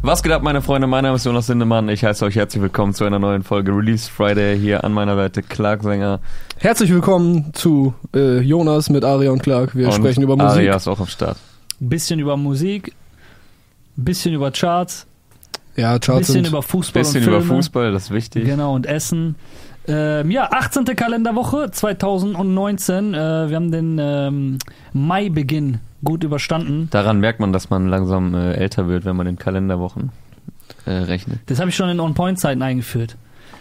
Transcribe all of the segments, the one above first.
Was geht ab, meine Freunde? Mein Name ist Jonas Sindemann. Ich heiße euch herzlich willkommen zu einer neuen Folge Release Friday. Hier an meiner Seite Clark Sänger. Herzlich willkommen zu äh, Jonas mit Aria und Clark. Wir und sprechen über Musik. Aria ist auch am Start. Bisschen über Musik, bisschen über Charts, Ja, Charts bisschen sind über Fußball Bisschen und über. Fußball, das ist wichtig. Genau, und Essen. Ähm, ja, 18. Kalenderwoche 2019. Äh, wir haben den ähm, Maibeginn gut überstanden. Daran merkt man, dass man langsam äh, älter wird, wenn man in Kalenderwochen äh, rechnet. Das habe ich schon in On-Point-Zeiten eingeführt.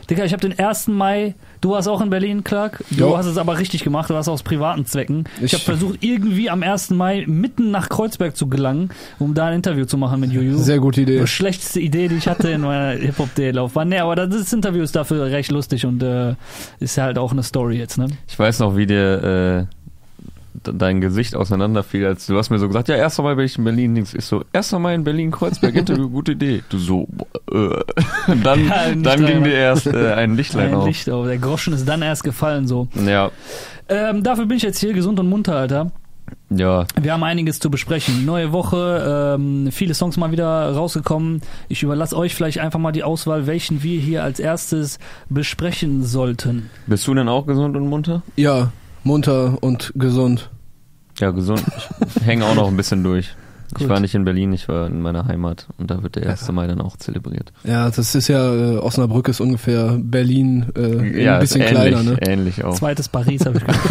Digga, ich habe den 1. Mai, du warst auch in Berlin, Clark. Du Jo. hast es aber richtig gemacht, du warst aus privaten Zwecken. Ich, Ich- habe versucht, irgendwie am 1. Mai mitten nach Kreuzberg zu gelangen, um da ein Interview zu machen mit Juju. sehr gute Idee. Die schlechteste Idee, die ich hatte in meiner Hip-Hop-Laufbahn. Nee, aber das Interview ist dafür recht lustig und äh, ist ja halt auch eine Story jetzt, ne? Ich weiß noch, wie dir äh, dein Gesicht auseinanderfiel, als du hast mir so gesagt, ja, erst einmal bin ich in Berlin. Links. Ich so, erst einmal in Berlin, Kreuzberg, Interview, gute Idee. Du so, äh. dann, Ja, dann ging dir erst äh, ein Lichtlein Ein auf. Licht auf. Der Groschen ist dann erst gefallen, so. Ja, Ähm, dafür bin ich jetzt hier gesund und munter, Alter. ja, Wir haben einiges zu besprechen. Neue Woche, ähm, viele Songs mal wieder rausgekommen. Ich überlasse euch vielleicht einfach mal die Auswahl, welchen wir hier als erstes besprechen sollten. Bist du denn auch gesund und munter? Ja, munter und gesund. Ja, gesund. Ich hänge auch noch ein bisschen durch. Ich Gut. war nicht in Berlin, ich war in meiner Heimat und da wird der 1. Mai dann auch zelebriert. Ja, das ist ja, äh, Osnabrück ist ungefähr Berlin äh, ja, ein bisschen ist ähnlich, kleiner, ne? ähnlich auch. Zweites Paris habe ich gehört.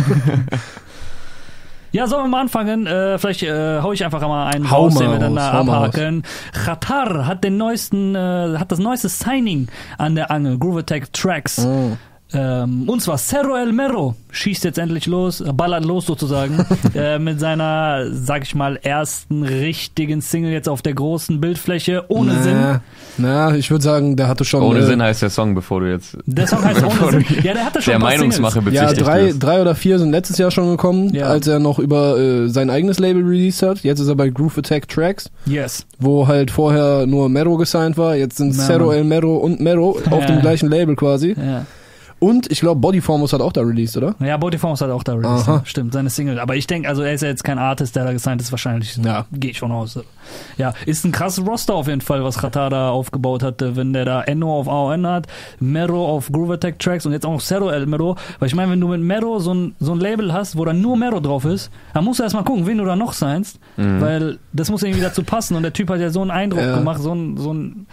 Ja, sollen wir mal anfangen? Äh, vielleicht äh, hau ich einfach mal einen Hau raus, mal den wir dann raus, da abhaken. Qatar hat den neuesten, äh, hat das neueste Signing an der Angel, Groove Attack Tracks. Oh. Ähm, und zwar Cerro El Mero schießt jetzt endlich los, äh, ballert los sozusagen, äh, mit seiner, sag ich mal, ersten richtigen Single jetzt auf der großen Bildfläche, ohne na, Sinn. Na, ich würde sagen, der hatte schon Ohne äh, Sinn heißt der Song, bevor du jetzt Der Song heißt ohne Sinn. Ja, der hatte schon der Meinungsmache Singles. ja, bezichtigt drei, drei oder vier sind letztes Jahr schon gekommen, Ja. als er noch über äh, sein eigenes Label released hat. Jetzt ist er bei Groove Attack Tracks, Yes. wo halt vorher nur Mero gesigned war. Jetzt sind Cerro. El Mero und Mero auf Ja. dem gleichen Label quasi. Ja. Und ich glaube, Bodyformers hat auch da released, oder? Ja, Bodyforms hat auch da released. Aha. ja. Stimmt, seine Single. Aber ich denke, also er ist ja jetzt kein Artist, der da gesigned ist, wahrscheinlich. Ja. Gehe ich von aus. Ja, ist ein krasses Roster auf jeden Fall, was Qatar da aufgebaut hat, wenn der da Enno auf AON hat, Mero auf Groove Attack Tracks und jetzt auch noch Cerro El Mero. Weil ich meine, wenn du mit Mero so ein, so ein Label hast, wo dann nur Mero drauf ist, dann musst du erstmal gucken, wen du da noch signst, Mhm. weil das muss irgendwie dazu passen und der Typ hat ja so einen Eindruck Ja. gemacht, so ein, so ein,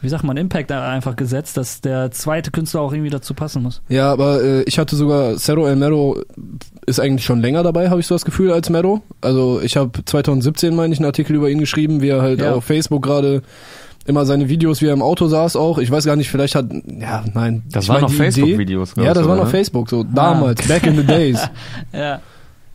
wie sagt man, Impact einfach gesetzt, dass der zweite Künstler auch irgendwie dazu passen muss. Ja, aber äh, ich hatte sogar Cerro El Mero ist eigentlich schon länger dabei, habe ich so das Gefühl, als Mero. Also ich habe 2017, meine ich, einen Artikel über ihn geschrieben, wie er halt Ja. auf Facebook gerade immer seine Videos, wie er im Auto saß auch. Ich weiß gar nicht, vielleicht hat, ja, nein. Das ich waren noch Facebook-Videos, glaub Ja, das war sogar, noch ne? Facebook, so damals, back in the days. Ja.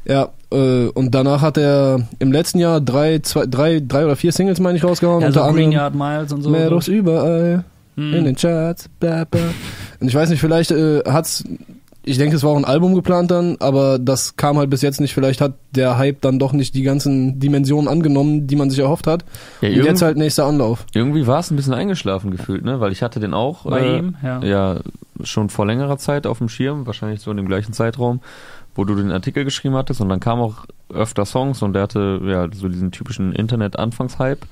Ja, äh, und danach hat er im letzten Jahr drei, zwei, drei, drei oder vier Singles, meine ich, rausgehauen. Ja, so unter Green anderem Yard Miles und so. Meros überall. Mhm. in den Charts. Bla, bla. Und ich weiß nicht, vielleicht äh, hat's, ich denke, es war auch ein Album geplant dann, aber das kam halt bis jetzt nicht. Vielleicht hat der Hype dann doch nicht die ganzen Dimensionen angenommen, die man sich erhofft hat. Ja, Und jetzt halt nächster Anlauf. irgendwie war es ein bisschen eingeschlafen gefühlt, ne? Weil ich hatte den auch Bei äh, ihm, ja. ja schon vor längerer Zeit auf dem Schirm, wahrscheinlich so in dem gleichen Zeitraum, wo du den Artikel geschrieben hattest und dann kamen auch öfter Songs und der hatte ja so diesen typischen Internet-Anfangshype.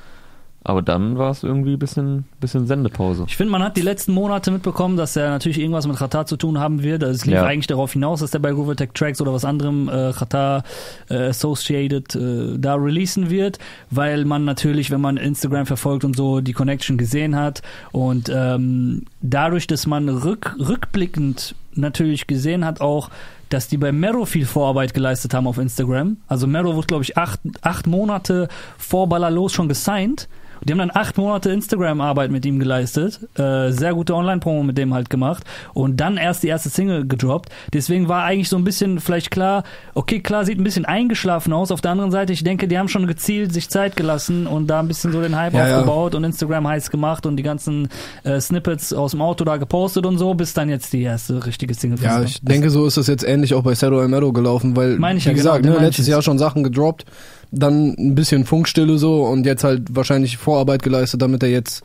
Aber dann war es irgendwie ein bisschen, bisschen Sendepause. Ich finde, man hat die letzten Monate mitbekommen, dass er natürlich irgendwas mit Qatar zu tun haben wird. Also Es lief Ja. eigentlich darauf hinaus, dass der bei Groove Attack Tracks oder was anderem äh, Qatar äh, Associated äh, da releasen wird, weil man natürlich, wenn man Instagram verfolgt und so, die Connection gesehen hat und ähm, dadurch, dass man rück, rückblickend natürlich gesehen hat auch, dass die bei Mero viel Vorarbeit geleistet haben auf Instagram. Also Mero wurde, glaube ich, acht, acht Monate vor Ballerlos schon gesigned. Die haben dann acht Monate Instagram-Arbeit mit ihm geleistet, äh, sehr gute Online-Promo mit dem halt gemacht und dann erst die erste Single gedroppt. Deswegen war eigentlich so ein bisschen vielleicht klar, okay, klar, sieht ein bisschen eingeschlafen aus. Auf der anderen Seite, ich denke, die haben schon gezielt sich Zeit gelassen und da ein bisschen so den Hype Ja, ja. aufgebaut und Instagram heiß gemacht und die ganzen äh, Snippets aus dem Auto da gepostet und so, bis dann jetzt die erste richtige Single Ja, ich denke, so ist es jetzt ähnlich auch bei Cerro El Mero gelaufen, weil, Meine ich wie ja, genau, gesagt, den ne, letztes. Jahr schon Sachen gedroppt, dann ein bisschen Funkstille so und jetzt halt wahrscheinlich Vorarbeit geleistet, damit er jetzt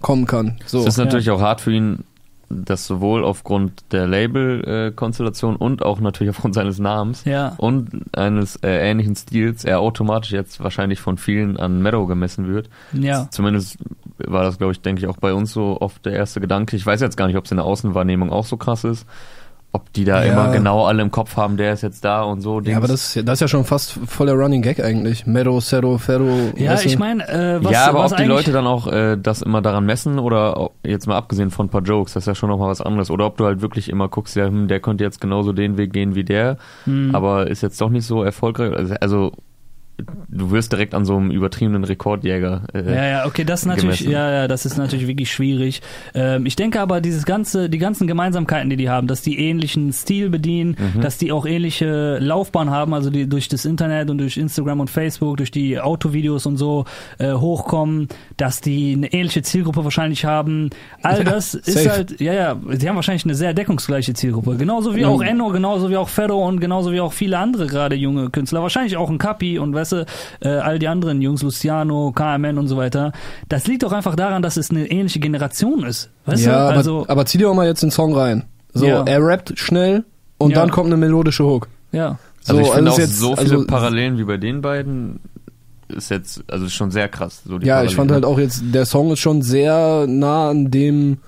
kommen kann. So. Es ist natürlich auch hart für ihn, dass sowohl aufgrund der Label-Konstellation und auch natürlich aufgrund seines Namens Ja. und eines äh, ähnlichen Stils er automatisch jetzt wahrscheinlich von vielen an Meadow gemessen wird. Ja. Zumindest war das, glaube ich, denke ich, auch bei uns so oft der erste Gedanke. Ich weiß jetzt gar nicht, ob es in der Außenwahrnehmung auch so krass ist. Ob die da Ja. immer genau alle im Kopf haben, der ist jetzt da und so. Ja, Dings. aber das, ist ja- das ist ja schon fast voller Running Gag eigentlich. Meadow, Cerro, Ferro. Ja, ich meine, äh, was, ja, aber was ob die Leute dann auch äh, das immer daran messen oder jetzt mal abgesehen von ein paar Jokes, das ist ja schon nochmal was anderes. Oder ob du halt wirklich immer guckst, ja, hm, der könnte jetzt genauso den Weg gehen wie der, Hm. aber ist jetzt doch nicht so erfolgreich. Also, also du wirst direkt an so einem übertriebenen Rekordjäger. Äh, Ja, ja, okay, das ist natürlich, gemessen. ja, ja, das ist natürlich wirklich schwierig. Ähm, ich denke aber, dieses ganze, die ganzen Gemeinsamkeiten, die die haben, dass die ähnlichen Stil bedienen, Mhm. dass die auch ähnliche Laufbahn haben, also die durch das Internet und durch Instagram und Facebook, durch die Autovideos und so äh, hochkommen, dass die eine ähnliche Zielgruppe wahrscheinlich haben. All Ja, das ist safe. halt, ja, ja, die haben wahrscheinlich eine sehr deckungsgleiche Zielgruppe. Genauso wie Mhm. auch Enno, genauso wie auch Ferro und genauso wie auch viele andere gerade junge Künstler. Wahrscheinlich auch ein Kapi und weißt du, äh, all die anderen Jungs, Luciano, KMN und so weiter. Das liegt doch einfach daran, dass es eine ähnliche Generation ist. Weißt ja, du? aber, Also, aber zieh dir auch mal jetzt den Song rein. So, Ja. er rappt schnell und Ja. dann kommt eine melodische Hook. ja. Also ich So, finde ist auch jetzt- so viele also- Parallelen wie bei den beiden ist jetzt, also ist schon sehr krass. So die Ja, ich fand halt Parallelen. auch jetzt, der Song ist schon sehr nah an dem,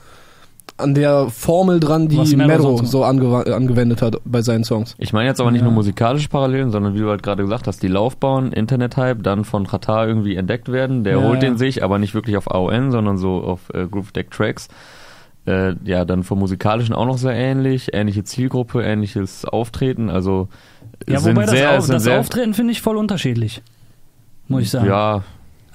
an der Formel dran, die Mero sonst so angewendet hat bei seinen Songs. Ich meine jetzt aber nicht Ja. nur musikalische Parallelen, sondern wie du halt gerade gesagt hast, die Laufbahn, Internet-Hype, dann von Qatar irgendwie entdeckt werden. Der Ja, holt ja. den sich, aber nicht wirklich auf AON, sondern so auf äh, Groove Deck Tracks. Äh, ja, dann vom musikalischen auch noch sehr ähnlich, ähnliche Zielgruppe, ähnliches Auftreten, also Ja, sind wobei das, sehr, Au- sind das sehr, Auftreten finde ich voll unterschiedlich. Muss ich sagen. Ja,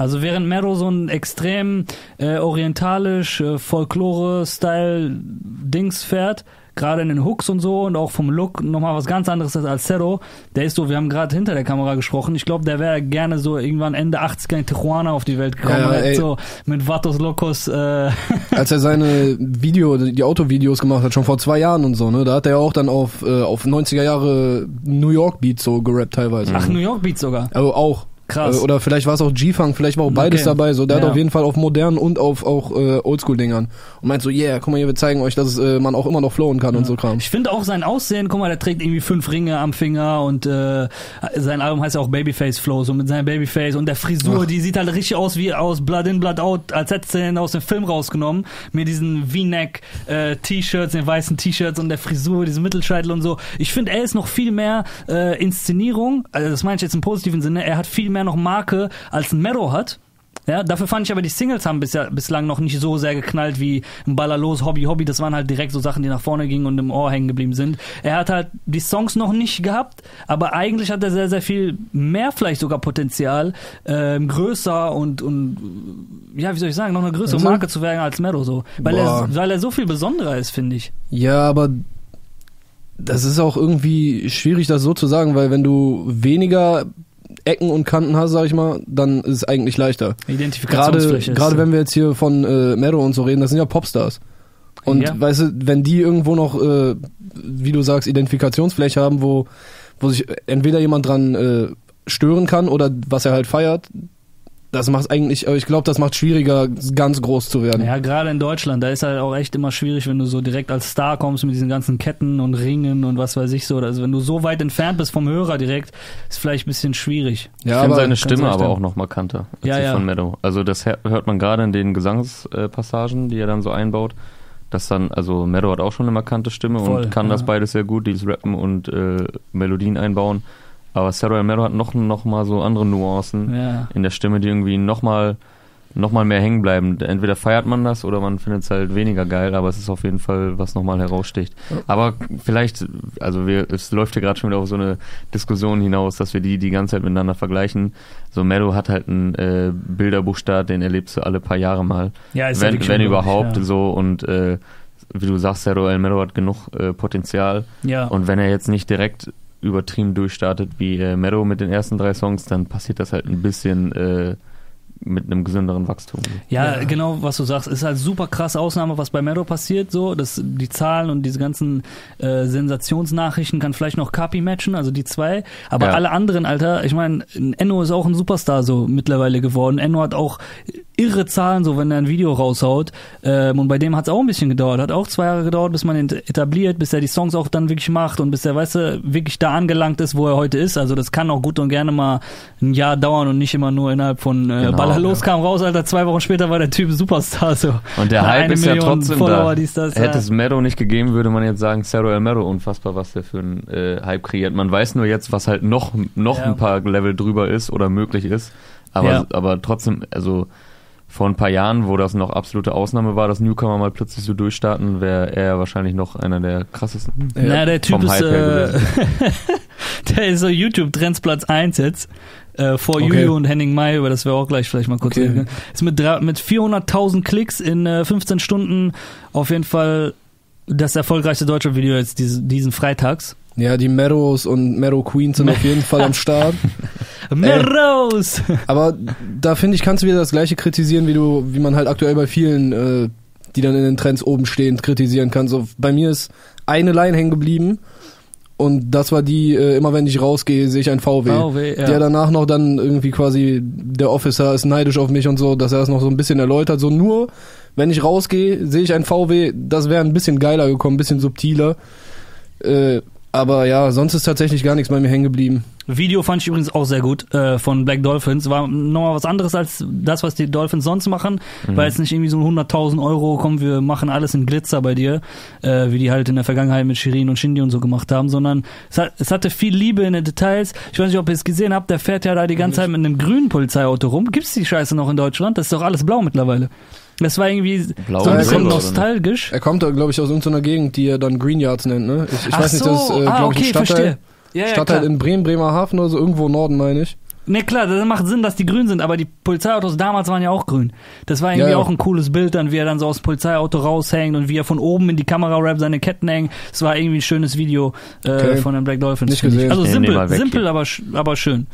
Also während Mero so ein extrem äh, orientalisch, äh, Folklore-Style-Dings fährt, gerade in den Hooks und so und auch vom Look nochmal was ganz anderes ist als Zero, der ist so, wir haben gerade hinter der Kamera gesprochen, ich glaube, der wäre gerne so irgendwann Ende 80er in Tijuana auf die Welt gekommen, Ja, so mit Vatos Locos, äh, Als er seine Video, die Autovideos gemacht hat, schon vor zwei Jahren und so, ne, da hat er ja auch dann auf, äh, auf 90er Jahre New York Beats so gerappt teilweise. ach, New York Beats sogar. Also auch. Krass. Äh, Oder vielleicht war es auch G-Funk, vielleicht war auch beides Okay. dabei. So, der Ja. hat auf jeden Fall auf modernen und auf auch äh, Oldschool-Dingern. Und meint so, yeah, guck mal hier, wir zeigen euch, dass äh, man auch immer noch flowen kann und so Kram. Ich finde auch sein Aussehen, guck mal, der trägt irgendwie fünf Ringe am Finger und äh, sein Album heißt ja auch Babyface Flow, so mit seinem Babyface und der Frisur, Ach. die sieht halt richtig aus wie aus Blood in, Blood out, als hätte er ihn aus dem Film rausgenommen, mit diesen V-Neck äh, T-Shirts, den weißen T-Shirts und der Frisur, diesem Mittelscheitel und so. Ich finde, er ist noch viel mehr äh, Inszenierung, also das meine ich jetzt im positiven Sinne, er hat viel mehr noch Marke, als ein Mero hat. Ja, dafür fand ich aber die Singles haben bisher, bislang noch nicht so sehr geknallt wie ein Ballerlos, Hobby, Hobby. Das waren halt direkt so Sachen, die nach vorne gingen und im Ohr hängen geblieben sind. Er hat halt die Songs noch nicht gehabt, aber eigentlich hat er sehr, sehr viel mehr vielleicht sogar Potenzial, ähm, größer und, und ja, wie soll ich sagen, noch eine größere Also? Marke zu werden als Mero so. Weil er, weil er so viel besonderer ist, finde ich. Ja, aber das ist auch irgendwie schwierig, das so zu sagen, weil wenn du weniger Ecken und Kanten hast, sag ich mal, dann ist es eigentlich leichter. Gerade, Identifikationsfläche. gerade so. wenn wir jetzt hier von äh, Mero und so reden, das sind ja Popstars. Und Ja. weißt du, wenn die irgendwo noch, äh, wie du sagst, Identifikationsfläche haben, wo, wo sich entweder jemand dran äh, stören kann oder was er halt feiert, das macht eigentlich, ich glaube, das macht schwieriger, ganz groß zu werden. Ja, gerade in Deutschland, da ist halt auch echt immer schwierig, wenn du so direkt als Star kommst mit diesen ganzen Ketten und Ringen und was weiß ich so. Also wenn du so weit entfernt bist vom Hörer direkt, ist vielleicht ein bisschen schwierig. ich Ja, finde aber seine Stimme aber auch noch markanter als Ja, die ja. von Meadow. Also das hör- hört man gerade in den Gesangspassagen, die er dann so einbaut. Dass dann, also Meadow hat auch schon eine markante Stimme Voll, und kann ja. das beides sehr gut, dieses Rappen und äh, Melodien einbauen. Aber Sarah Meadow hat noch, noch mal so andere Nuancen Ja. in der Stimme, die irgendwie noch mal, noch mal mehr hängen bleiben. Entweder feiert man das oder man findet es halt weniger geil, aber es ist auf jeden Fall, was nochmal heraussticht. Aber vielleicht, also wir, es läuft hier gerade schon wieder auf so eine Diskussion hinaus, dass wir die die ganze Zeit miteinander vergleichen. So Meadow hat halt einen äh, Bilderbuchstart, den erlebst du alle paar Jahre mal. Ja, ist wenn wenn überhaupt ja. so und äh, wie du sagst, Zero El Meadow hat genug äh, Potenzial. Ja. Und wenn er jetzt nicht direkt übertrieben durchstartet wie äh, Meadow mit den ersten drei Songs, dann passiert das halt ein bisschen äh, mit einem gesünderen Wachstum. Ja, Ja. genau, was du sagst, ist halt super krasse Ausnahme, was bei Meadow passiert, so, dass die Zahlen und diese ganzen äh, Sensationsnachrichten kann vielleicht noch Kapi matchen, also die zwei, aber Ja. alle anderen, Alter, ich meine, Enno ist auch ein Superstar so mittlerweile geworden. Enno hat auch irre Zahlen, so wenn er ein Video raushaut. Ähm, und bei dem hat es auch ein bisschen gedauert. Hat auch zwei Jahre gedauert, bis man ihn etabliert, bis er die Songs auch dann wirklich macht und bis er, weißt du, wirklich da angelangt ist, wo er heute ist. Also das kann auch gut und gerne mal ein Jahr dauern und nicht immer nur innerhalb von äh, Genau, Baller ja. los, kam raus, Alter, zwei Wochen später war der Typ Superstar. So. Und der Hype ist ja Million trotzdem Follower, da. dies, das, Hätte ja. es Mero nicht gegeben, würde man jetzt sagen, Cerro El Mero, unfassbar, was der für einen äh, Hype kreiert. Man weiß nur jetzt, was halt noch, noch Ja. ein paar Level drüber ist oder möglich ist. Aber, Ja. aber trotzdem, also vor ein paar Jahren, wo das noch absolute Ausnahme war, dass Newcomer mal plötzlich so durchstarten, wäre er wahrscheinlich noch einer der krassesten. Ja, Na, der Typ vom ist, äh, der ist so YouTube-Trends Platz 1 jetzt. Äh, vor Okay. Juju und Henning Mai, über das wir auch gleich vielleicht mal kurz Okay. reden. Ist mit, drei- mit 400.000 Klicks in äh, 15 Stunden auf jeden Fall das erfolgreichste deutsche Video jetzt diesen, diesen Freitags. Ja, die Meadows und Meadow Queens sind auf jeden Fall am Start. Meros! Aber da finde ich, kannst du wieder das gleiche kritisieren, wie du, wie man halt aktuell bei vielen, äh, die dann in den Trends oben stehen, kritisieren kann. So, bei mir ist eine Line hängen geblieben und das war die, äh, immer wenn ich rausgehe, sehe ich ein VW. VW, ja. Der danach noch dann irgendwie quasi, der Officer ist neidisch auf mich und so, dass er das noch so ein bisschen erläutert. So nur, wenn ich rausgehe, sehe ich ein VW, das wäre ein bisschen geiler gekommen, ein bisschen subtiler. Äh, aber ja, sonst ist tatsächlich gar nichts bei mir hängen geblieben. Video fand ich übrigens auch sehr gut äh, von Black Dolphins. War nochmal was anderes als das, was die Dolphins sonst machen. Mhm. War jetzt nicht irgendwie so 100.000 Euro, komm, wir machen alles in Glitzer bei dir, äh, wie die halt in der Vergangenheit mit Shirin und Shindy und so gemacht haben, sondern es, hat, es hatte viel Liebe in den Details. Ich weiß nicht, ob ihr es gesehen habt, der fährt ja da die ganze Zeit mit einem grünen Polizeiauto rum. Gibt's die Scheiße noch in Deutschland? Das ist doch alles blau mittlerweile. Das war irgendwie Blau so ein bisschen nostalgisch. Er kommt da, glaube ich, aus irgendeiner Gegend, die er dann Green Yards nennt, ne? Ich, ich Ach weiß nicht, so, das ist, äh, ah, glaube ich, okay, ein Stadtteil. verstehe. Ja, ja, Stadtteil in Bremen, Bremerhaven oder so, irgendwo im Norden, meine ich. Ne, klar, das macht Sinn, dass die grün sind, aber die Polizeiautos damals waren ja auch grün. Das war irgendwie Ja, ja. auch ein cooles Bild, dann wie er dann so aus dem Polizeiauto raushängt und wie er von oben in die Kamera rappt, seine Ketten hängen. Es war irgendwie ein schönes Video äh, Okay. von den Black Dolphins. Nicht gesehen. Also simpel, simpel, aber, sch- aber schön.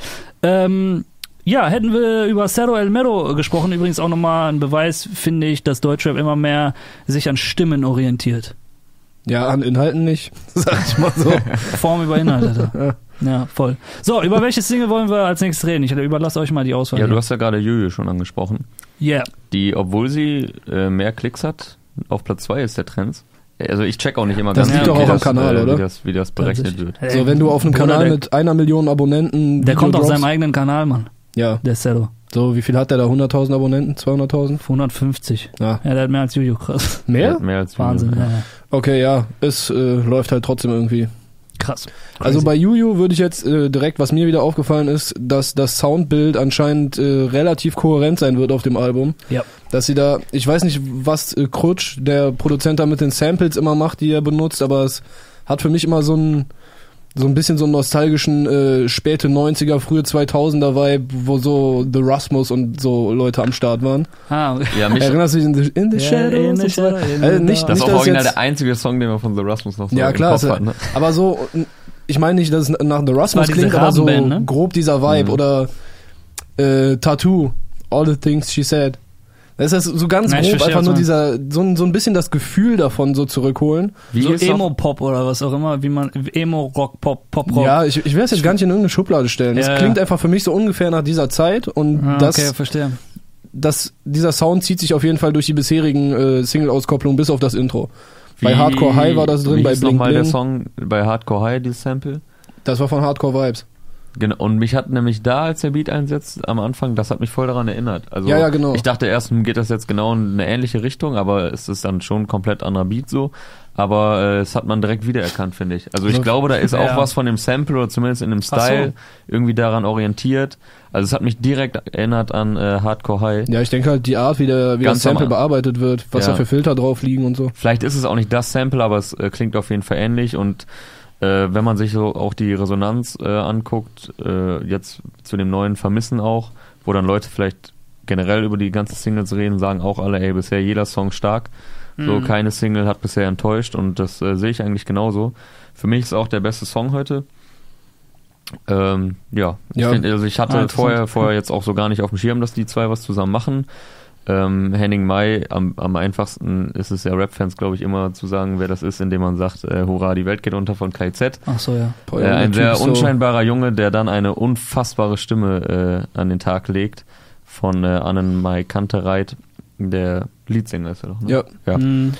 Ähm, ja, hätten wir über Cerro El Mero gesprochen, übrigens auch nochmal ein Beweis, finde ich, dass Deutschrap immer mehr sich an Stimmen orientiert. Ja, an Inhalten nicht, sag ich mal so. Form über Inhalt, Alter. Ja. Voll. So, über welche Single wollen wir als nächstes reden? Ich überlasse euch mal die Auswahl. Ja, hier. du hast ja gerade Juju schon angesprochen. Yeah. Die, obwohl sie äh, mehr Klicks hat, auf Platz 2 ist der Trends. Also ich check auch nicht immer Das ganz liegt genau, doch wie auch am das, Kanal, äh, oder? Wie das, wie das berechnet wird. So, wenn du auf einem Bruder, Kanal mit einer Million Abonnenten. Der kommt auf Video seinem eigenen Kanal, Mann. Ja, Der Cello. so, wie viel hat der da? 100.000 Abonnenten? 200.000? 150. Ja. Ja, der hat mehr als Juju, krass. Mehr? Mehr als Juju. Wahnsinn, ja. ja. Okay, ja, es äh, läuft halt trotzdem irgendwie. Krass. Also Crazy. bei Juju würde ich jetzt äh, direkt, was mir wieder aufgefallen ist, dass das Soundbild anscheinend äh, relativ kohärent sein wird auf dem Album. Ja. Dass sie da, ich weiß nicht, was äh, Krutsch, der Produzent da mit den Samples immer macht, die er benutzt, aber es hat für mich immer so ein so ein bisschen so einen nostalgischen äh, späte 90er, frühe 2000er Vibe, wo so The Rasmus und so Leute am Start waren. Ah, Ja, mich, Erinnerst du dich in the, in the Ja, Shadows? in the und so weiter? shadow, in Äh, the nicht, dark. das ist nicht, auch original der einzige Song, den man von The Rasmus noch so Ja, im klar, Kopf ist- hat. Ne? aber so, ich meine nicht, dass es nach The Rasmus klingt, aber so ne? grob dieser Vibe Mhm. oder äh, Tattoo, All the Things She Said. Das ist so ganz Ja, ich grob einfach nur dieser, so, ein- so ein bisschen das Gefühl davon so zurückholen. Wie so Emo-Pop oder was auch immer, wie man, Emo-Rock, Pop, Pop-Rock. Ja, ich, ich will es jetzt gar nicht in irgendeine Schublade stellen. Es Ja, ja. klingt einfach für mich so ungefähr nach dieser Zeit und Ah, das, okay, verstehe. das, dieser Sound zieht sich auf jeden Fall durch die bisherigen äh, Single-Auskopplungen bis auf das Intro. Bei Wie- Hardcore High war das drin, wie bei Blink noch mal der. Song bei Hardcore High, dieses Sample? Das war von Hardcore Vibes. Genau, und mich hat nämlich da, als der Beat einsetzt am Anfang, das hat mich voll daran erinnert. Also Ja, ja, genau. ich dachte erst, hm, geht das jetzt genau in eine ähnliche Richtung, aber es ist dann schon ein komplett anderer Beat so. Aber äh, es hat man direkt wiedererkannt, finde ich. Also ich Ja. glaube, da ist Ja. auch was von dem Sample oder zumindest in dem Ach so. Style irgendwie daran orientiert. Also es hat mich direkt erinnert an äh, Hardcore High. Ja, ich denke halt die Art, wie, der, wie Ganz das Sample am- bearbeitet wird, was Ja. da für Filter drauf liegen und so. Vielleicht ist es auch nicht das Sample, aber es äh, klingt auf jeden Fall ähnlich und äh, wenn man sich so auch die Resonanz äh, anguckt, äh, jetzt zu dem neuen Vermissen auch, wo dann Leute vielleicht generell über die ganzen Singles reden, sagen auch alle, ey, bisher jeder Song stark. So, Mhm. keine Single hat bisher enttäuscht und das äh, sehe ich eigentlich genauso. Für mich ist auch der beste Song heute. Ähm, ja, ich, Ja. find, also ich hatte Ah, vorher, vorher jetzt auch so gar nicht auf dem Schirm, dass die zwei was zusammen machen. Ähm, Henning Mai, am, am einfachsten ist es ja Rap-Fans, glaube ich, immer zu sagen, wer das ist, indem man sagt, äh, hurra, die Welt geht unter von KZ. Ach so, ja. Boah, Äh, ein Typ sehr ist so- unscheinbarer Junge, der dann eine unfassbare Stimme äh, an den Tag legt. von äh, Annenmai Kantereit, der Leadsänger ist er doch, ne? Ja. Ja, Mhm.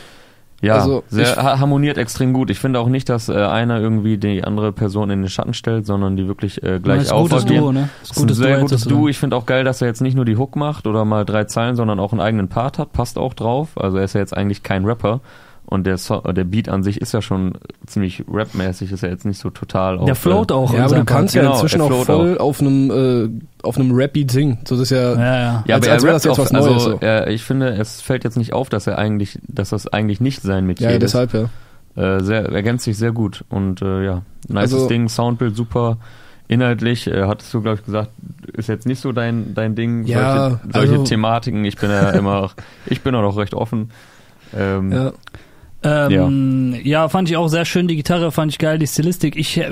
Ja Also, sehr, ich- ha- harmoniert extrem gut. Ich finde auch nicht, dass äh, einer irgendwie die andere Person in den Schatten stellt, sondern die wirklich äh, gleich gutes aufagieren. Duo, ne? Das ist ein sehr Duett gutes. Duo. Ich finde auch geil, dass er jetzt nicht nur die Hook macht oder mal drei Zeilen, sondern auch einen eigenen Part hat. Passt auch drauf. Also er ist ja jetzt eigentlich kein Rapper. Und der, so der Beat an sich ist ja schon ziemlich rapmäßig, ist ja jetzt nicht so total Der auf, float äh, auch. Ja, aber du kannst ja Genau, inzwischen auch float voll auf einem äh, auf einem Rap-Beat singen. So das ist ja. Ja, ja. Ja, Als- aber als er wäre das auch, was Neues, also so. er, ich finde, es fällt jetzt nicht auf, dass er eigentlich, dass das eigentlich nicht sein Metier ja, ist. deshalb ja. Äh, sehr, ergänzt sich sehr gut und äh, ja, nices Also- Ding, Soundbild super. Inhaltlich, äh, hattest du, glaube ich, gesagt, ist jetzt nicht so dein, dein Ding, Ja, solche, solche also- Thematiken. Ich bin ja immer, ich bin auch noch recht offen. Ähm, ja. Ähm, ja. fand ich auch sehr schön. Die Gitarre fand ich geil, die Stilistik. Ich äh,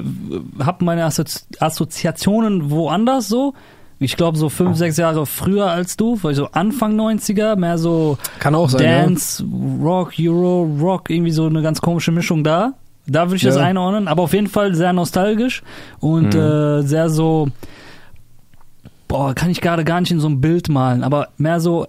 habe meine Assozi Assoziationen woanders so. Ich glaube so fünf, sechs Jahre früher als du, weil so Anfang 90er, mehr so Kann auch sein. Dance, Rock, Euro, Rock, irgendwie so eine ganz komische Mischung da. Da würde ich das Ja. einordnen, aber auf jeden Fall sehr nostalgisch und Mhm. äh, sehr so, boah, kann ich gerade gar nicht in so ein Bild malen, aber mehr so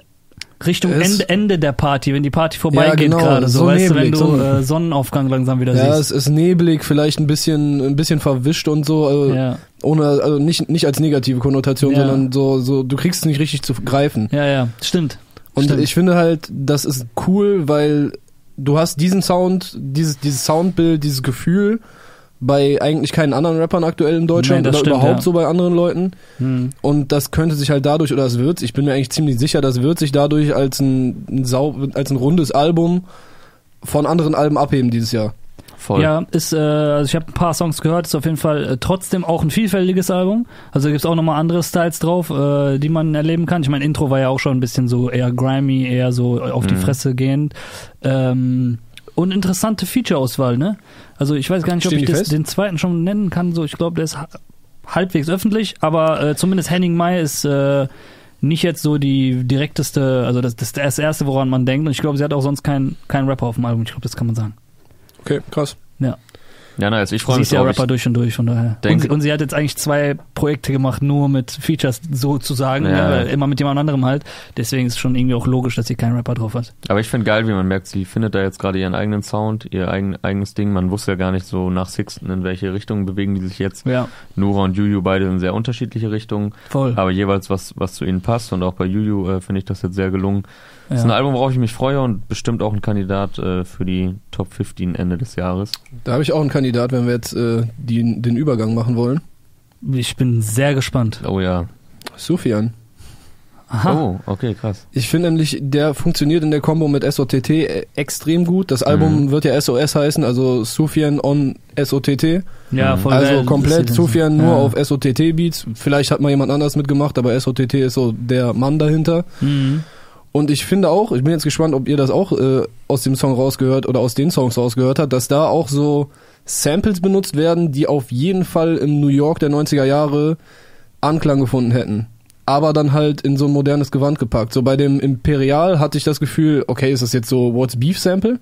Richtung Ende, Ende der Party, wenn die Party vorbeigeht genau, gerade, so, so weißt du, wenn neblig, du äh, Sonnenaufgang langsam wieder Ja, siehst. es ist neblig, vielleicht ein bisschen, ein bisschen verwischt und so, also Ja, ohne, also nicht, nicht als negative Konnotation, Ja. sondern so, so, du kriegst es nicht richtig zu greifen. ja, ja, stimmt. Und Stimmt. ich finde halt, das ist cool, weil du hast diesen Sound, dieses, dieses Soundbild, dieses Gefühl bei eigentlich keinen anderen Rappern aktuell in Deutschland Nee, das oder stimmt, überhaupt ja. so bei anderen Leuten. Hm. Und das könnte sich halt dadurch, oder es wird, ich bin mir eigentlich ziemlich sicher, das wird sich dadurch als ein, ein sau, als ein rundes Album von anderen Alben abheben dieses Jahr. voll. Ja, ist, äh, also ich habe ein paar Songs gehört, ist auf jeden Fall äh, trotzdem auch ein vielfältiges Album. Also gibt's auch nochmal andere Styles drauf, äh, die man erleben kann. Ich meine, Intro war ja auch schon ein bisschen so eher grimy, eher so auf die Mhm. Fresse gehend. Ähm, und interessante Feature-Auswahl, ne? Also ich weiß gar nicht, ob Stehen ich die das, den zweiten schon nennen kann. So, ich glaube, der ist ha- halbwegs öffentlich, aber äh, zumindest Henning Mai ist äh, nicht jetzt so die direkteste, also das, das ist das erste, woran man denkt. Und ich glaube, sie hat auch sonst keinen keinen Rapper auf dem Album. Ich glaube, das kann man sagen. Okay, krass. Ja, nice. Ich freue Sie mich ist ja. Rapper durch und durch, von daher. und, sie, und sie hat jetzt eigentlich zwei Projekte gemacht, nur mit Features sozusagen, Ja. ja. weil immer mit jemand anderem halt. Deswegen ist es schon irgendwie auch logisch, dass sie keinen Rapper drauf hat. Aber ich finde geil, wie man merkt, sie findet da jetzt gerade ihren eigenen Sound, ihr eigen, eigenes Ding. Man wusste ja gar nicht so nach Sixten, in welche Richtung bewegen die sich jetzt. Ja, Nura und Juju beide in sehr unterschiedliche Richtungen, voll. aber jeweils was, was zu ihnen passt. Und auch bei Juju äh, finde ich das jetzt sehr gelungen. Das ist ein. Album, worauf ich mich freue und bestimmt auch ein Kandidat äh, für die Top 15 Ende des Jahres. Da habe ich auch einen Kandidat, wenn wir jetzt äh, die, den Übergang machen wollen. Ich bin sehr gespannt. Oh ja. Sufjan. Aha. Oh, okay, krass. Ich finde nämlich, der funktioniert in der Combo mit SOTT äh, extrem gut. Das Album Mhm. wird ja SOS heißen, also Sufjan on SOTT. Ja, Mhm. voll Also geil. komplett Sufjan nur ja. auf SOTT Beats. Vielleicht hat mal jemand anders mitgemacht, aber SOTT ist so der Mann dahinter. Mhm. Und ich finde auch, ich bin jetzt gespannt, ob ihr das auch äh, aus dem Song rausgehört oder aus den Songs rausgehört habt, dass da auch so Samples benutzt werden, die auf jeden Fall im New York der 90er Jahre Anklang gefunden hätten. Aber dann halt in so ein modernes Gewand gepackt. So bei dem Imperial hatte ich das Gefühl, okay, ist das jetzt so What's Beef Sample?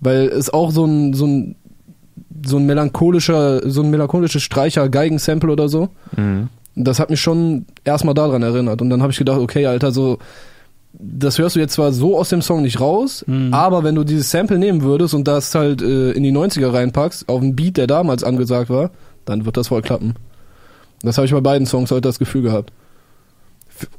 Weil es auch so ein, so ein, so ein melancholischer, so ein melancholisches Streicher-Geigen-Sample oder so Mhm. das hat mich schon erstmal daran erinnert. Und dann habe ich gedacht, okay, Alter, so, das hörst du jetzt zwar so aus dem Song nicht raus, Mhm. aber wenn du dieses Sample nehmen würdest und das halt äh, in die 90er reinpackst, auf einen Beat, der damals angesagt war, dann wird das voll klappen. Das habe ich bei beiden Songs heute das Gefühl gehabt.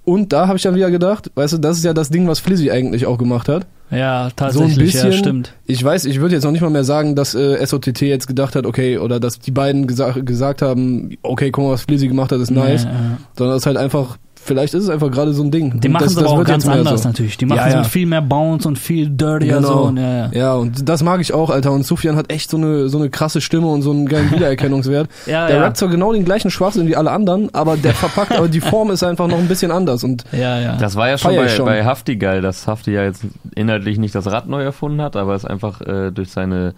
Und da habe ich dann wieder gedacht, weißt du, das ist ja das Ding, was Flizzy eigentlich auch gemacht hat. Ja, tatsächlich, ja, bisschen- stimmt. Ich weiß, ich würde jetzt noch nicht mal mehr sagen, dass äh, SOTT jetzt gedacht hat, okay, oder dass die beiden gesa gesagt haben, okay, guck mal, was Flizzy gemacht hat, ist nice. Ja, ja. Sondern es ist halt einfach, vielleicht ist es einfach gerade so ein Ding. Die machen das, es aber das auch ganz anders so. natürlich. Die machen Ja, es ja. mit viel mehr Bounce und viel dirtier Genau. so. Und, ja, ja. Ja, und das mag ich auch, Alter. Und Sufjan hat echt so eine, so eine krasse Stimme und so einen geilen Wiedererkennungswert. Ja, der ja. rappt zwar genau den gleichen Schwachsinn wie alle anderen, aber der verpackt, aber die Form ist einfach noch ein bisschen anders. Und ja, ja. Das war ja schon bei, schon. bei Hafti geil, dass Hafti ja jetzt inhaltlich nicht das Rad neu erfunden hat, aber es einfach äh, durch seine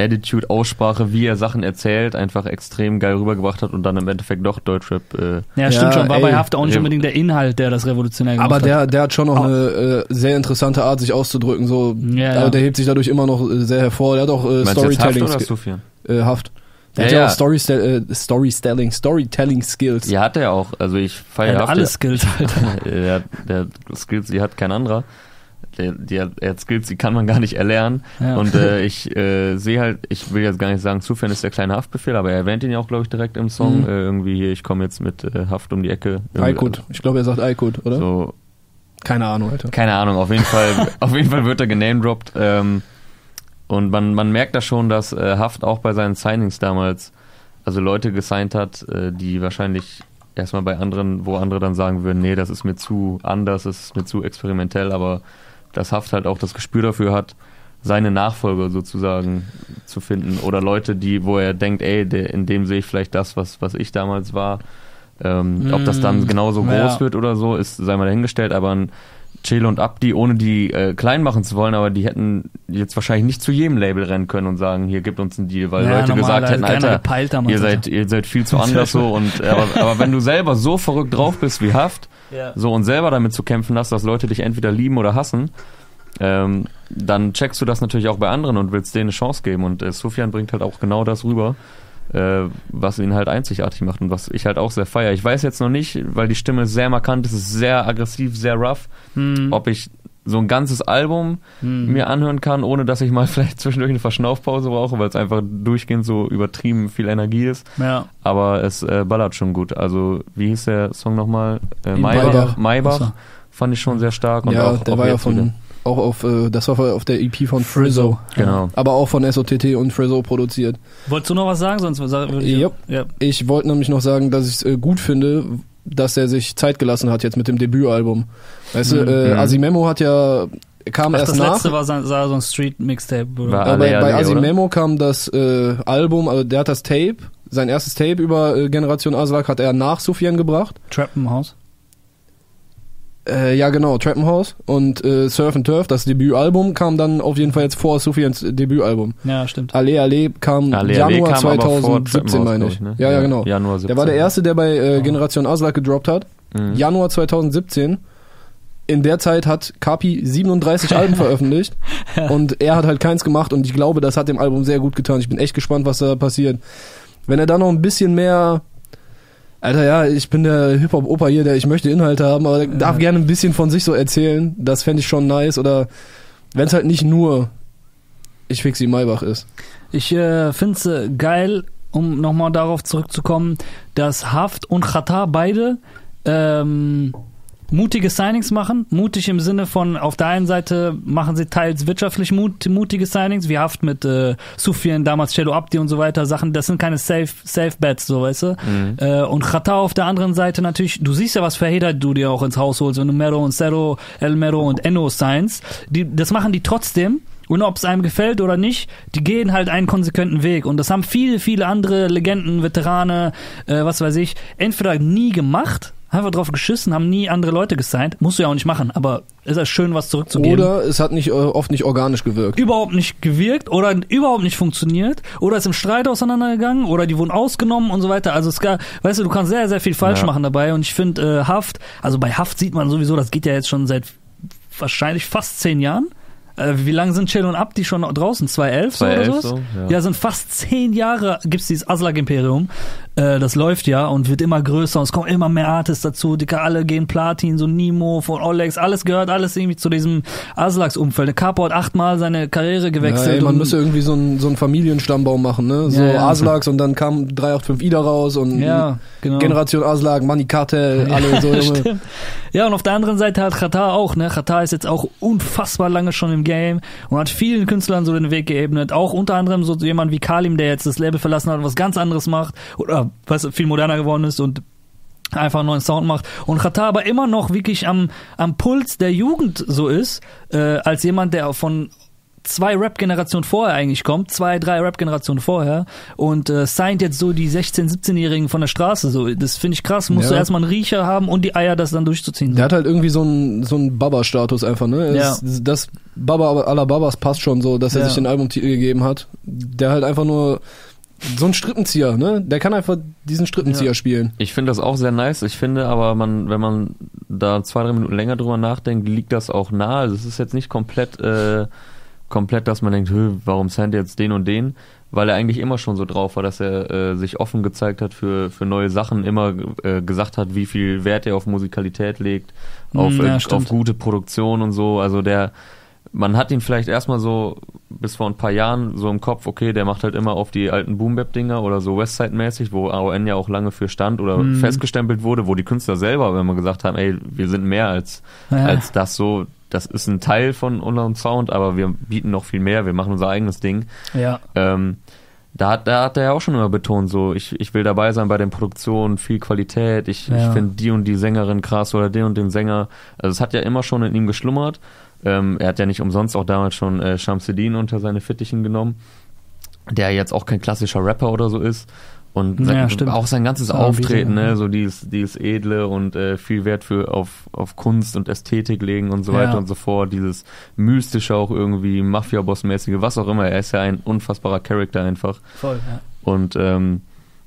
Attitude, Aussprache, wie er Sachen erzählt, einfach extrem geil rübergebracht hat und dann im Endeffekt doch Deutschrap. Äh, ja, stimmt Ja, schon. War ey. bei Haft auch nicht unbedingt der Inhalt, der das revolutionär gemacht aber hat. der, der hat schon noch Ah. eine äh, sehr interessante Art, sich auszudrücken. So, Ja, ja. der hebt sich dadurch immer noch äh, sehr hervor. Der hat auch äh, jetzt Haft Storytelling oder Sufjan? äh, Haft. Der hat Ja, ja ja. auch Storytelling, äh, Storytelling, Storytelling Skills. Ja, hat er auch. Also ich Er feiere hat alle Skills, Alter. der, der Skills, die hat kein anderer. Die hat, er hat Skills, die kann man gar nicht erlernen. Ja. Und äh, ich äh, sehe halt, ich will jetzt gar nicht sagen, Sufjan ist der kleine Haftbefehl, aber er erwähnt ihn ja auch, glaube ich, direkt im Song. Mhm. Äh, irgendwie hier, ich komme jetzt mit äh, Haft um die Ecke. Aykut. Ich glaube, er sagt Aykut, oder? So, Keine Ahnung, Alter. keine Ahnung, auf jeden Fall, auf jeden Fall wird er genamedroppt. Ähm, und man, man merkt da schon, dass äh, Haft auch bei seinen Signings damals, also Leute gesigned hat, äh, die wahrscheinlich erstmal bei anderen, wo andere dann sagen würden, nee, das ist mir zu anders, das ist mir zu experimentell, aber dass Haft halt auch das Gespür dafür hat, seine Nachfolger sozusagen zu finden oder Leute, die, wo er denkt, ey, der, in dem sehe ich vielleicht das, was, was ich damals war. Ähm, Ob das dann Mm, genauso groß ja. wird oder so, ist sei mal dahingestellt, aber ein Chill und Abdi, ohne die äh, klein machen zu wollen, aber die hätten jetzt wahrscheinlich nicht zu jedem Label rennen können und sagen, hier gibt uns einen Deal, weil Ja, Leute normal, gesagt hätten, Alter, ihr seid, ihr seid viel zu anders so und aber, aber wenn du selber so verrückt drauf bist wie Haft, Ja. so und selber damit zu kämpfen hast, dass Leute dich entweder lieben oder hassen, ähm, dann checkst du das natürlich auch bei anderen und willst denen eine Chance geben und äh, Sufjan bringt halt auch genau das rüber, äh, was ihn halt einzigartig macht und was ich halt auch sehr feier. Ich weiß jetzt noch nicht, weil die Stimme sehr markant ist, sehr aggressiv, sehr rough, Hm. ob ich so ein ganzes Album Hm. mir anhören kann, ohne dass ich mal vielleicht zwischendurch eine Verschnaufpause brauche, weil es einfach durchgehend so übertrieben viel Energie ist. Ja. Aber es äh, ballert schon gut. Also, wie hieß der Song nochmal? Äh, Maybach. Maybach. Maybach fand ich schon sehr stark. Und ja, auch, der auch war ja von, wieder. Auch auf, äh, das war auf der EP von Frizzo. Genau. Aber auch von SOTT und Frizzo produziert. Wolltest du noch was sagen? Sonst würde ich. Jupp. Ja. Ich wollte nämlich noch sagen, dass ich es äh, gut finde, dass er sich Zeit gelassen hat jetzt mit dem Debütalbum. Weißt du, Mhm. äh, Mhm. Asimemo hat ja, kam Ach, erst das nach. letzte war, so- war so ein Street-Mixtape. oder? War- Aber bei, Ale, bei Ale, Asimemo kam das äh, Album, also der hat das Tape, sein erstes Tape über äh, Generation Aslak hat er nach Sufjan gebracht. Trappenhaus. Äh, ja genau, Trappenhaus und äh, Surf and Turf, das Debütalbum, kam dann auf jeden Fall jetzt vor Sufjans Debütalbum. Ja, stimmt. Ale Ale kam Ale, Ale Januar kam aber vor 2017, Trappenhaus, meine ich. ne? Ja, ja, genau. Januar 17. Der war der erste, der bei äh. Generation Aslak gedroppt hat. Mhm. Januar 2017. In der Zeit hat Kapi 37 Alben veröffentlicht und er hat halt keins gemacht und ich glaube, das hat dem Album sehr gut getan. Ich bin echt gespannt, was da passiert. Wenn er da noch ein bisschen mehr Alter, ja, ich bin der Hip-Hop-Opa hier, der ich möchte Inhalte haben, aber der darf gerne ein bisschen von sich so erzählen. Das fände ich schon nice. Oder wenn es halt nicht nur ich fix die Maybach ist. Ich äh, finde es äh, geil, um nochmal darauf zurückzukommen, dass Haft und Qatar beide ähm, mutige Signings machen. Mutig im Sinne von, auf der einen Seite machen sie teils wirtschaftlich mut, mutige Signings, wie Haft mit äh, Sufjan, damals Cello Abdi und so weiter, Sachen, das sind keine Safe, Safe Bets, so weißt du. Mhm. Äh, und Qatar auf der anderen Seite natürlich, du siehst ja, was für Hater du dir auch ins Haus holst, wenn du Mero und Zero, El Mero und Enno signs. Die, das machen die trotzdem. Und ob es einem gefällt oder nicht, die gehen halt einen konsequenten Weg. Und das haben viele, viele andere Legenden, Veterane, äh, was weiß ich, entweder nie gemacht, einfach drauf geschissen, haben nie andere Leute gesigned. Musst du ja auch nicht machen, aber ist ja schön, was zurückzugeben. Oder es hat nicht äh, oft nicht organisch gewirkt. überhaupt nicht gewirkt oder überhaupt nicht funktioniert oder ist im Streit auseinandergegangen oder die wurden ausgenommen und so weiter. Also es gab, weißt du, du kannst sehr, sehr viel falsch Ja. machen dabei und ich finde äh, Haft, also bei Haft sieht man sowieso, das geht ja jetzt schon seit wahrscheinlich fast zehn Jahren. Äh, wie lange sind Chill und Abdi schon draußen? 2011, so oder 2011 sowas? so, ja. Ja, sind fast zehn Jahre gibt's dieses Aslak-Imperium. Äh, das läuft ja und wird immer größer und es kommen immer mehr Artists dazu. Die alle gehen Platin, so Nemo von Olex, alles gehört alles irgendwie zu diesem Aslaks-Umfeld. Der Capo hat achtmal seine Karriere Ja, gewechselt. ey, man müsste irgendwie so einen so einen Familienstammbaum machen, ne? So Ja, ja. Aslaks und dann kam 385 Ida raus und ja, genau. Generation Aslak, Money Cartel, Ja, alle so. Junge. Ja, und auf der anderen Seite hat Qatar auch, ne? Qatar ist jetzt auch unfassbar lange schon im Game und hat vielen Künstlern so den Weg geebnet. Auch unter anderem so jemand wie Kalim, der jetzt das Label verlassen hat und was ganz anderes macht oder was viel moderner geworden ist und einfach einen neuen Sound macht. Und Qatar aber immer noch wirklich am, am Puls der Jugend so ist, äh, als jemand, der von zwei Rap-Generationen vorher eigentlich kommt, zwei, drei Rap-Generationen vorher und äh, signed jetzt so die 16-, 17-Jährigen von der Straße. So, das finde ich krass. Musst Ja. du erstmal einen Riecher haben und die Eier, das dann durchzuziehen. Der hat halt irgendwie so einen so einen Baba-Status einfach, ne? Ja. Es- Das Baba aller Babas passt schon so, dass er Ja. sich den Albumtitel gegeben hat. Der halt einfach nur so ein Strippenzieher, ne? Der kann einfach diesen Strippenzieher Ja. spielen. Ich finde das auch sehr nice. Ich finde aber, man, wenn man da zwei, drei Minuten länger drüber nachdenkt, liegt das auch nahe. Also es ist jetzt nicht komplett äh, komplett, dass man denkt, "Hö, warum signed er jetzt den und den? Weil er eigentlich immer schon so drauf war, dass er äh, sich offen gezeigt hat für, für neue Sachen, immer äh, gesagt hat, wie viel Wert er auf Musikalität legt, auf, Mm, ja, äh, auf gute Produktion und so. Also der, man hat ihn vielleicht erstmal so bis vor ein paar Jahren so im Kopf, okay, der macht halt immer auf die alten Boom-Bap-Dinger oder so Westside-mäßig, wo AON ja auch lange für stand oder Mhm. festgestempelt wurde, wo die Künstler selber, wenn man gesagt haben, ey, wir sind mehr als, Ja. als das so, das ist ein Teil von unserem Sound, aber wir bieten noch viel mehr, wir machen unser eigenes Ding. Ja. Ähm, da, hat- da hat er ja auch schon immer betont, so, ich, ich will dabei sein bei den Produktionen, viel Qualität, ich, ich Ja. finde die und die Sängerin krass oder den und den Sänger. Also es hat ja immer schon in ihm geschlummert. Ähm, er hat ja nicht umsonst auch damals schon äh, Shamsuddin unter seine Fittichen genommen, der jetzt auch kein klassischer Rapper oder so ist. Und Ja, sein, stimmt. auch sein ganzes Auftreten, ja. ne, so dieses, dieses Edle und äh, viel Wert für auf, auf Kunst und Ästhetik legen und so Ja. weiter und so fort, dieses mystische auch irgendwie, Mafia-Boss-mäßige, was auch immer. Er ist ja ein unfassbarer Charakter einfach. Voll, ja. Und ähm,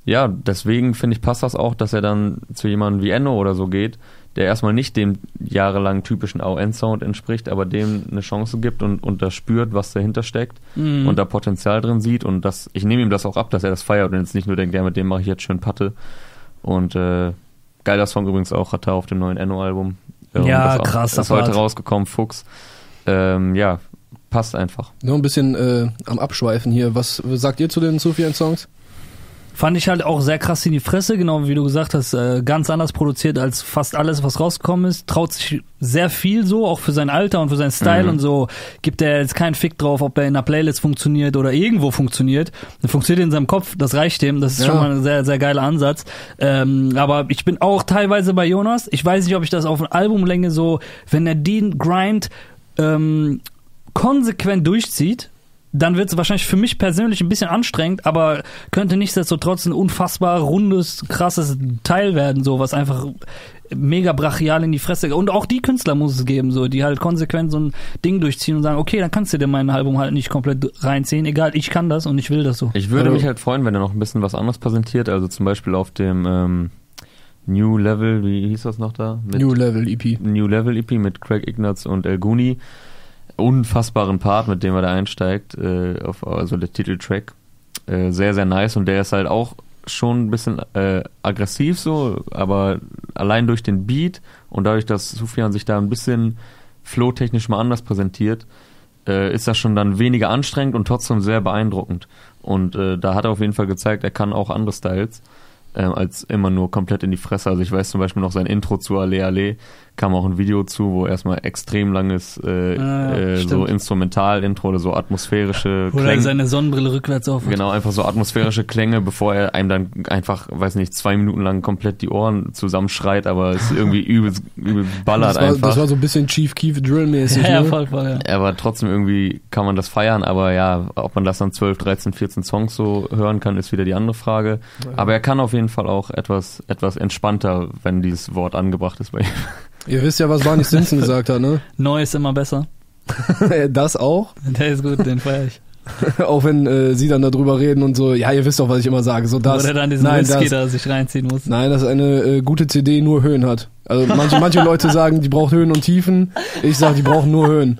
ja, deswegen finde ich, passt das auch, dass er dann zu jemandem wie Enno oder so geht, der erstmal nicht dem jahrelang typischen AON-Sound entspricht, aber dem eine Chance gibt und, und das spürt, was dahinter steckt Mhm. und da Potenzial drin sieht und das, ich nehme ihm das auch ab, dass er das feiert und jetzt nicht nur denkt, ja, mit dem mache ich jetzt schön Patte. Und äh, geiler Song übrigens auch, hat er auf dem neuen Enno-Album. Ähm, Ja, das auch- krass, Ist das heute rausgekommen, Fuchs. Ähm, ja, passt einfach. Nur ein bisschen äh, am Abschweifen hier. Was sagt ihr zu den Sufjan-Songs? Fand ich halt auch sehr krass in die Fresse, genau wie du gesagt hast, äh, ganz anders produziert als fast alles, was rausgekommen ist. Traut sich sehr viel so, auch für sein Alter und für seinen Style Mhm. und so. Gibt er jetzt keinen Fick drauf, ob er in einer Playlist funktioniert oder irgendwo funktioniert. Er funktioniert in seinem Kopf, das reicht ihm. Das ist Ja. schon mal ein sehr, sehr geiler Ansatz. Ähm, aber ich bin auch teilweise bei Jonas. Ich weiß nicht, ob ich das auf Albumlänge so, wenn er den Grind ähm, konsequent durchzieht, dann wird es wahrscheinlich für mich persönlich ein bisschen anstrengend, aber könnte nichtsdestotrotz ein unfassbar rundes, krasses Teil werden, so was einfach mega brachial in die Fresse. Und auch die Künstler muss es geben, so die halt konsequent so ein Ding durchziehen und sagen, okay, dann kannst du dir mein Album halt nicht komplett reinziehen, egal, ich kann das und ich will das so. Ich würde Also- mich halt freuen, wenn er noch ein bisschen was anderes präsentiert, also zum Beispiel auf dem ähm, New Level, wie hieß das noch da? Mit New Level EP. New Level EP mit Craig Ignatz und El Guni. Unfassbaren Part, mit dem er da einsteigt, äh, auf, also der Titeltrack. Äh, sehr, sehr nice und der ist halt auch schon ein bisschen äh, aggressiv so, aber allein durch den Beat und dadurch, dass Sufjan sich da ein bisschen flow-technisch mal anders präsentiert, äh, ist das schon dann weniger anstrengend und trotzdem sehr beeindruckend. Und äh, da hat er auf jeden Fall gezeigt, er kann auch andere Styles ähm, als immer nur komplett in die Fresse. Also ich weiß zum Beispiel noch sein Intro zu Ale Ale, kam auch ein Video zu, wo erstmal extrem langes äh, Ah, äh, so. Instrumental-Intro oder so atmosphärische Oder Klänge. seine Sonnenbrille rückwärts auf. Genau, einfach so atmosphärische Klänge, bevor er einem dann einfach, weiß nicht, zwei Minuten lang komplett die Ohren zusammenschreit, aber es irgendwie übel, übel ballert Das war, einfach. das war so ein bisschen Chief Keef Drill-mäßig. Ja, ja, ne? voll, voll, ja. aber trotzdem irgendwie kann man das feiern, aber ja, ob man das dann 12, 13, 14 Songs so hören kann, ist wieder die andere Frage. Aber er kann auf jeden Fall auch etwas, etwas entspannter, wenn dieses Wort angebracht ist bei ihm. Ihr wisst ja, was Barney Stinson gesagt hat, ne? Neu ist immer besser. Das auch. Der ist gut, den feier ich. auch wenn äh, sie dann darüber reden und so, ja, ihr wisst doch, was ich immer sage. So das. Oder dann diesen nein, Whisky das, da sich reinziehen muss. Nein, dass eine äh, gute CD nur Höhen hat. Also manche, manche Leute sagen, die braucht Höhen und Tiefen. Ich sage, die brauchen nur Höhen.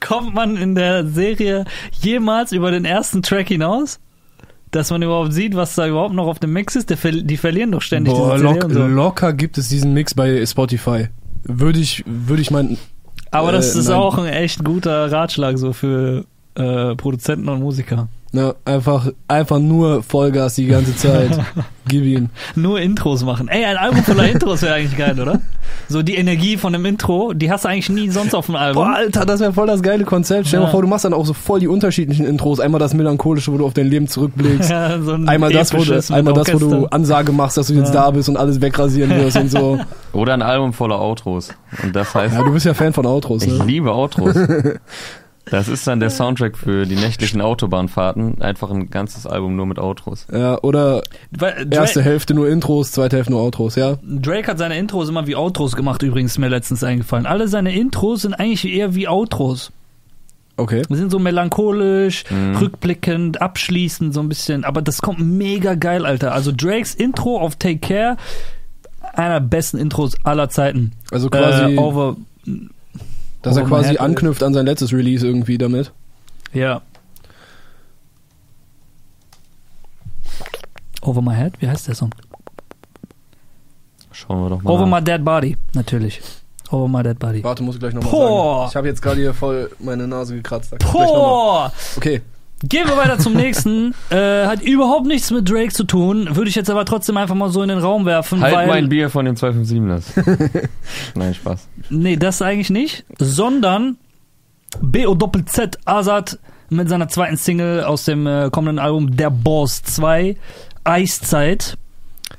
Kommt man in der Serie jemals über den ersten Track hinaus? Dass man überhaupt sieht, was da überhaupt noch auf dem Mix ist? Der, die verlieren doch ständig Boah, lock, locker gibt es diesen Mix bei Spotify. Würde ich, würde ich meinen, Aber das äh, ist nein. auch ein echt guter Ratschlag so für äh, Produzenten und Musiker. ne, einfach, einfach nur Vollgas die ganze Zeit. Gib ihn. Nur Intros machen. Ey, ein Album voller Intros wäre eigentlich geil, oder? So die Energie von einem Intro, die hast du eigentlich nie sonst auf dem Album. Boah, Alter, das wäre voll das geile Konzept. Stell dir Ja. mal vor, du machst dann auch so voll die unterschiedlichen Intros. Einmal das melancholische, wo du auf dein Leben zurückblickst. Ja, so ein Einmal das, wo du, einmal das, wo du. Ansage machst, dass du jetzt Ja. da bist und alles wegrasieren wirst und so. Oder ein Album voller Outros. Und das heißt, Ja, du bist ja Fan von Outros, ich ne? liebe Outros. Das ist dann der Soundtrack für die nächtlichen Autobahnfahrten. Einfach ein ganzes Album nur mit Outros. Ja, oder Weil erste Hälfte nur Intros, zweite Hälfte nur Outros, ja? Drake hat seine Intros immer wie Outros gemacht, übrigens ist mir letztens eingefallen. Alle seine Intros sind eigentlich eher wie Outros. Okay. Die sind so melancholisch, Mhm. rückblickend, abschließend, so ein bisschen. Aber das kommt mega geil, Alter. Also Drakes Intro auf Take Care, einer der besten Intros aller Zeiten. Also quasi, äh, over, dass er quasi head. anknüpft an sein letztes Release irgendwie damit. Ja. Over My Head, wie heißt der Song? Schauen wir doch mal. Over nach. My Dead Body, natürlich. Over My Dead Body. Warte, muss ich gleich nochmal sagen. Ich habe jetzt gerade hier voll meine Nase gekratzt. Sag ich gleich noch mal. Boah! Okay, Gehen wir weiter zum nächsten. äh, hat überhaupt nichts mit Drake zu tun. Würde ich jetzt aber trotzdem einfach mal so in den Raum werfen, Halt weil. mein Bier von den 257ers. Nein, Spaß. Nee, das eigentlich nicht. Sondern B-O-Doppel-Z Azad mit seiner zweiten Single aus dem äh, kommenden Album Der Boss 2, Eiszeit.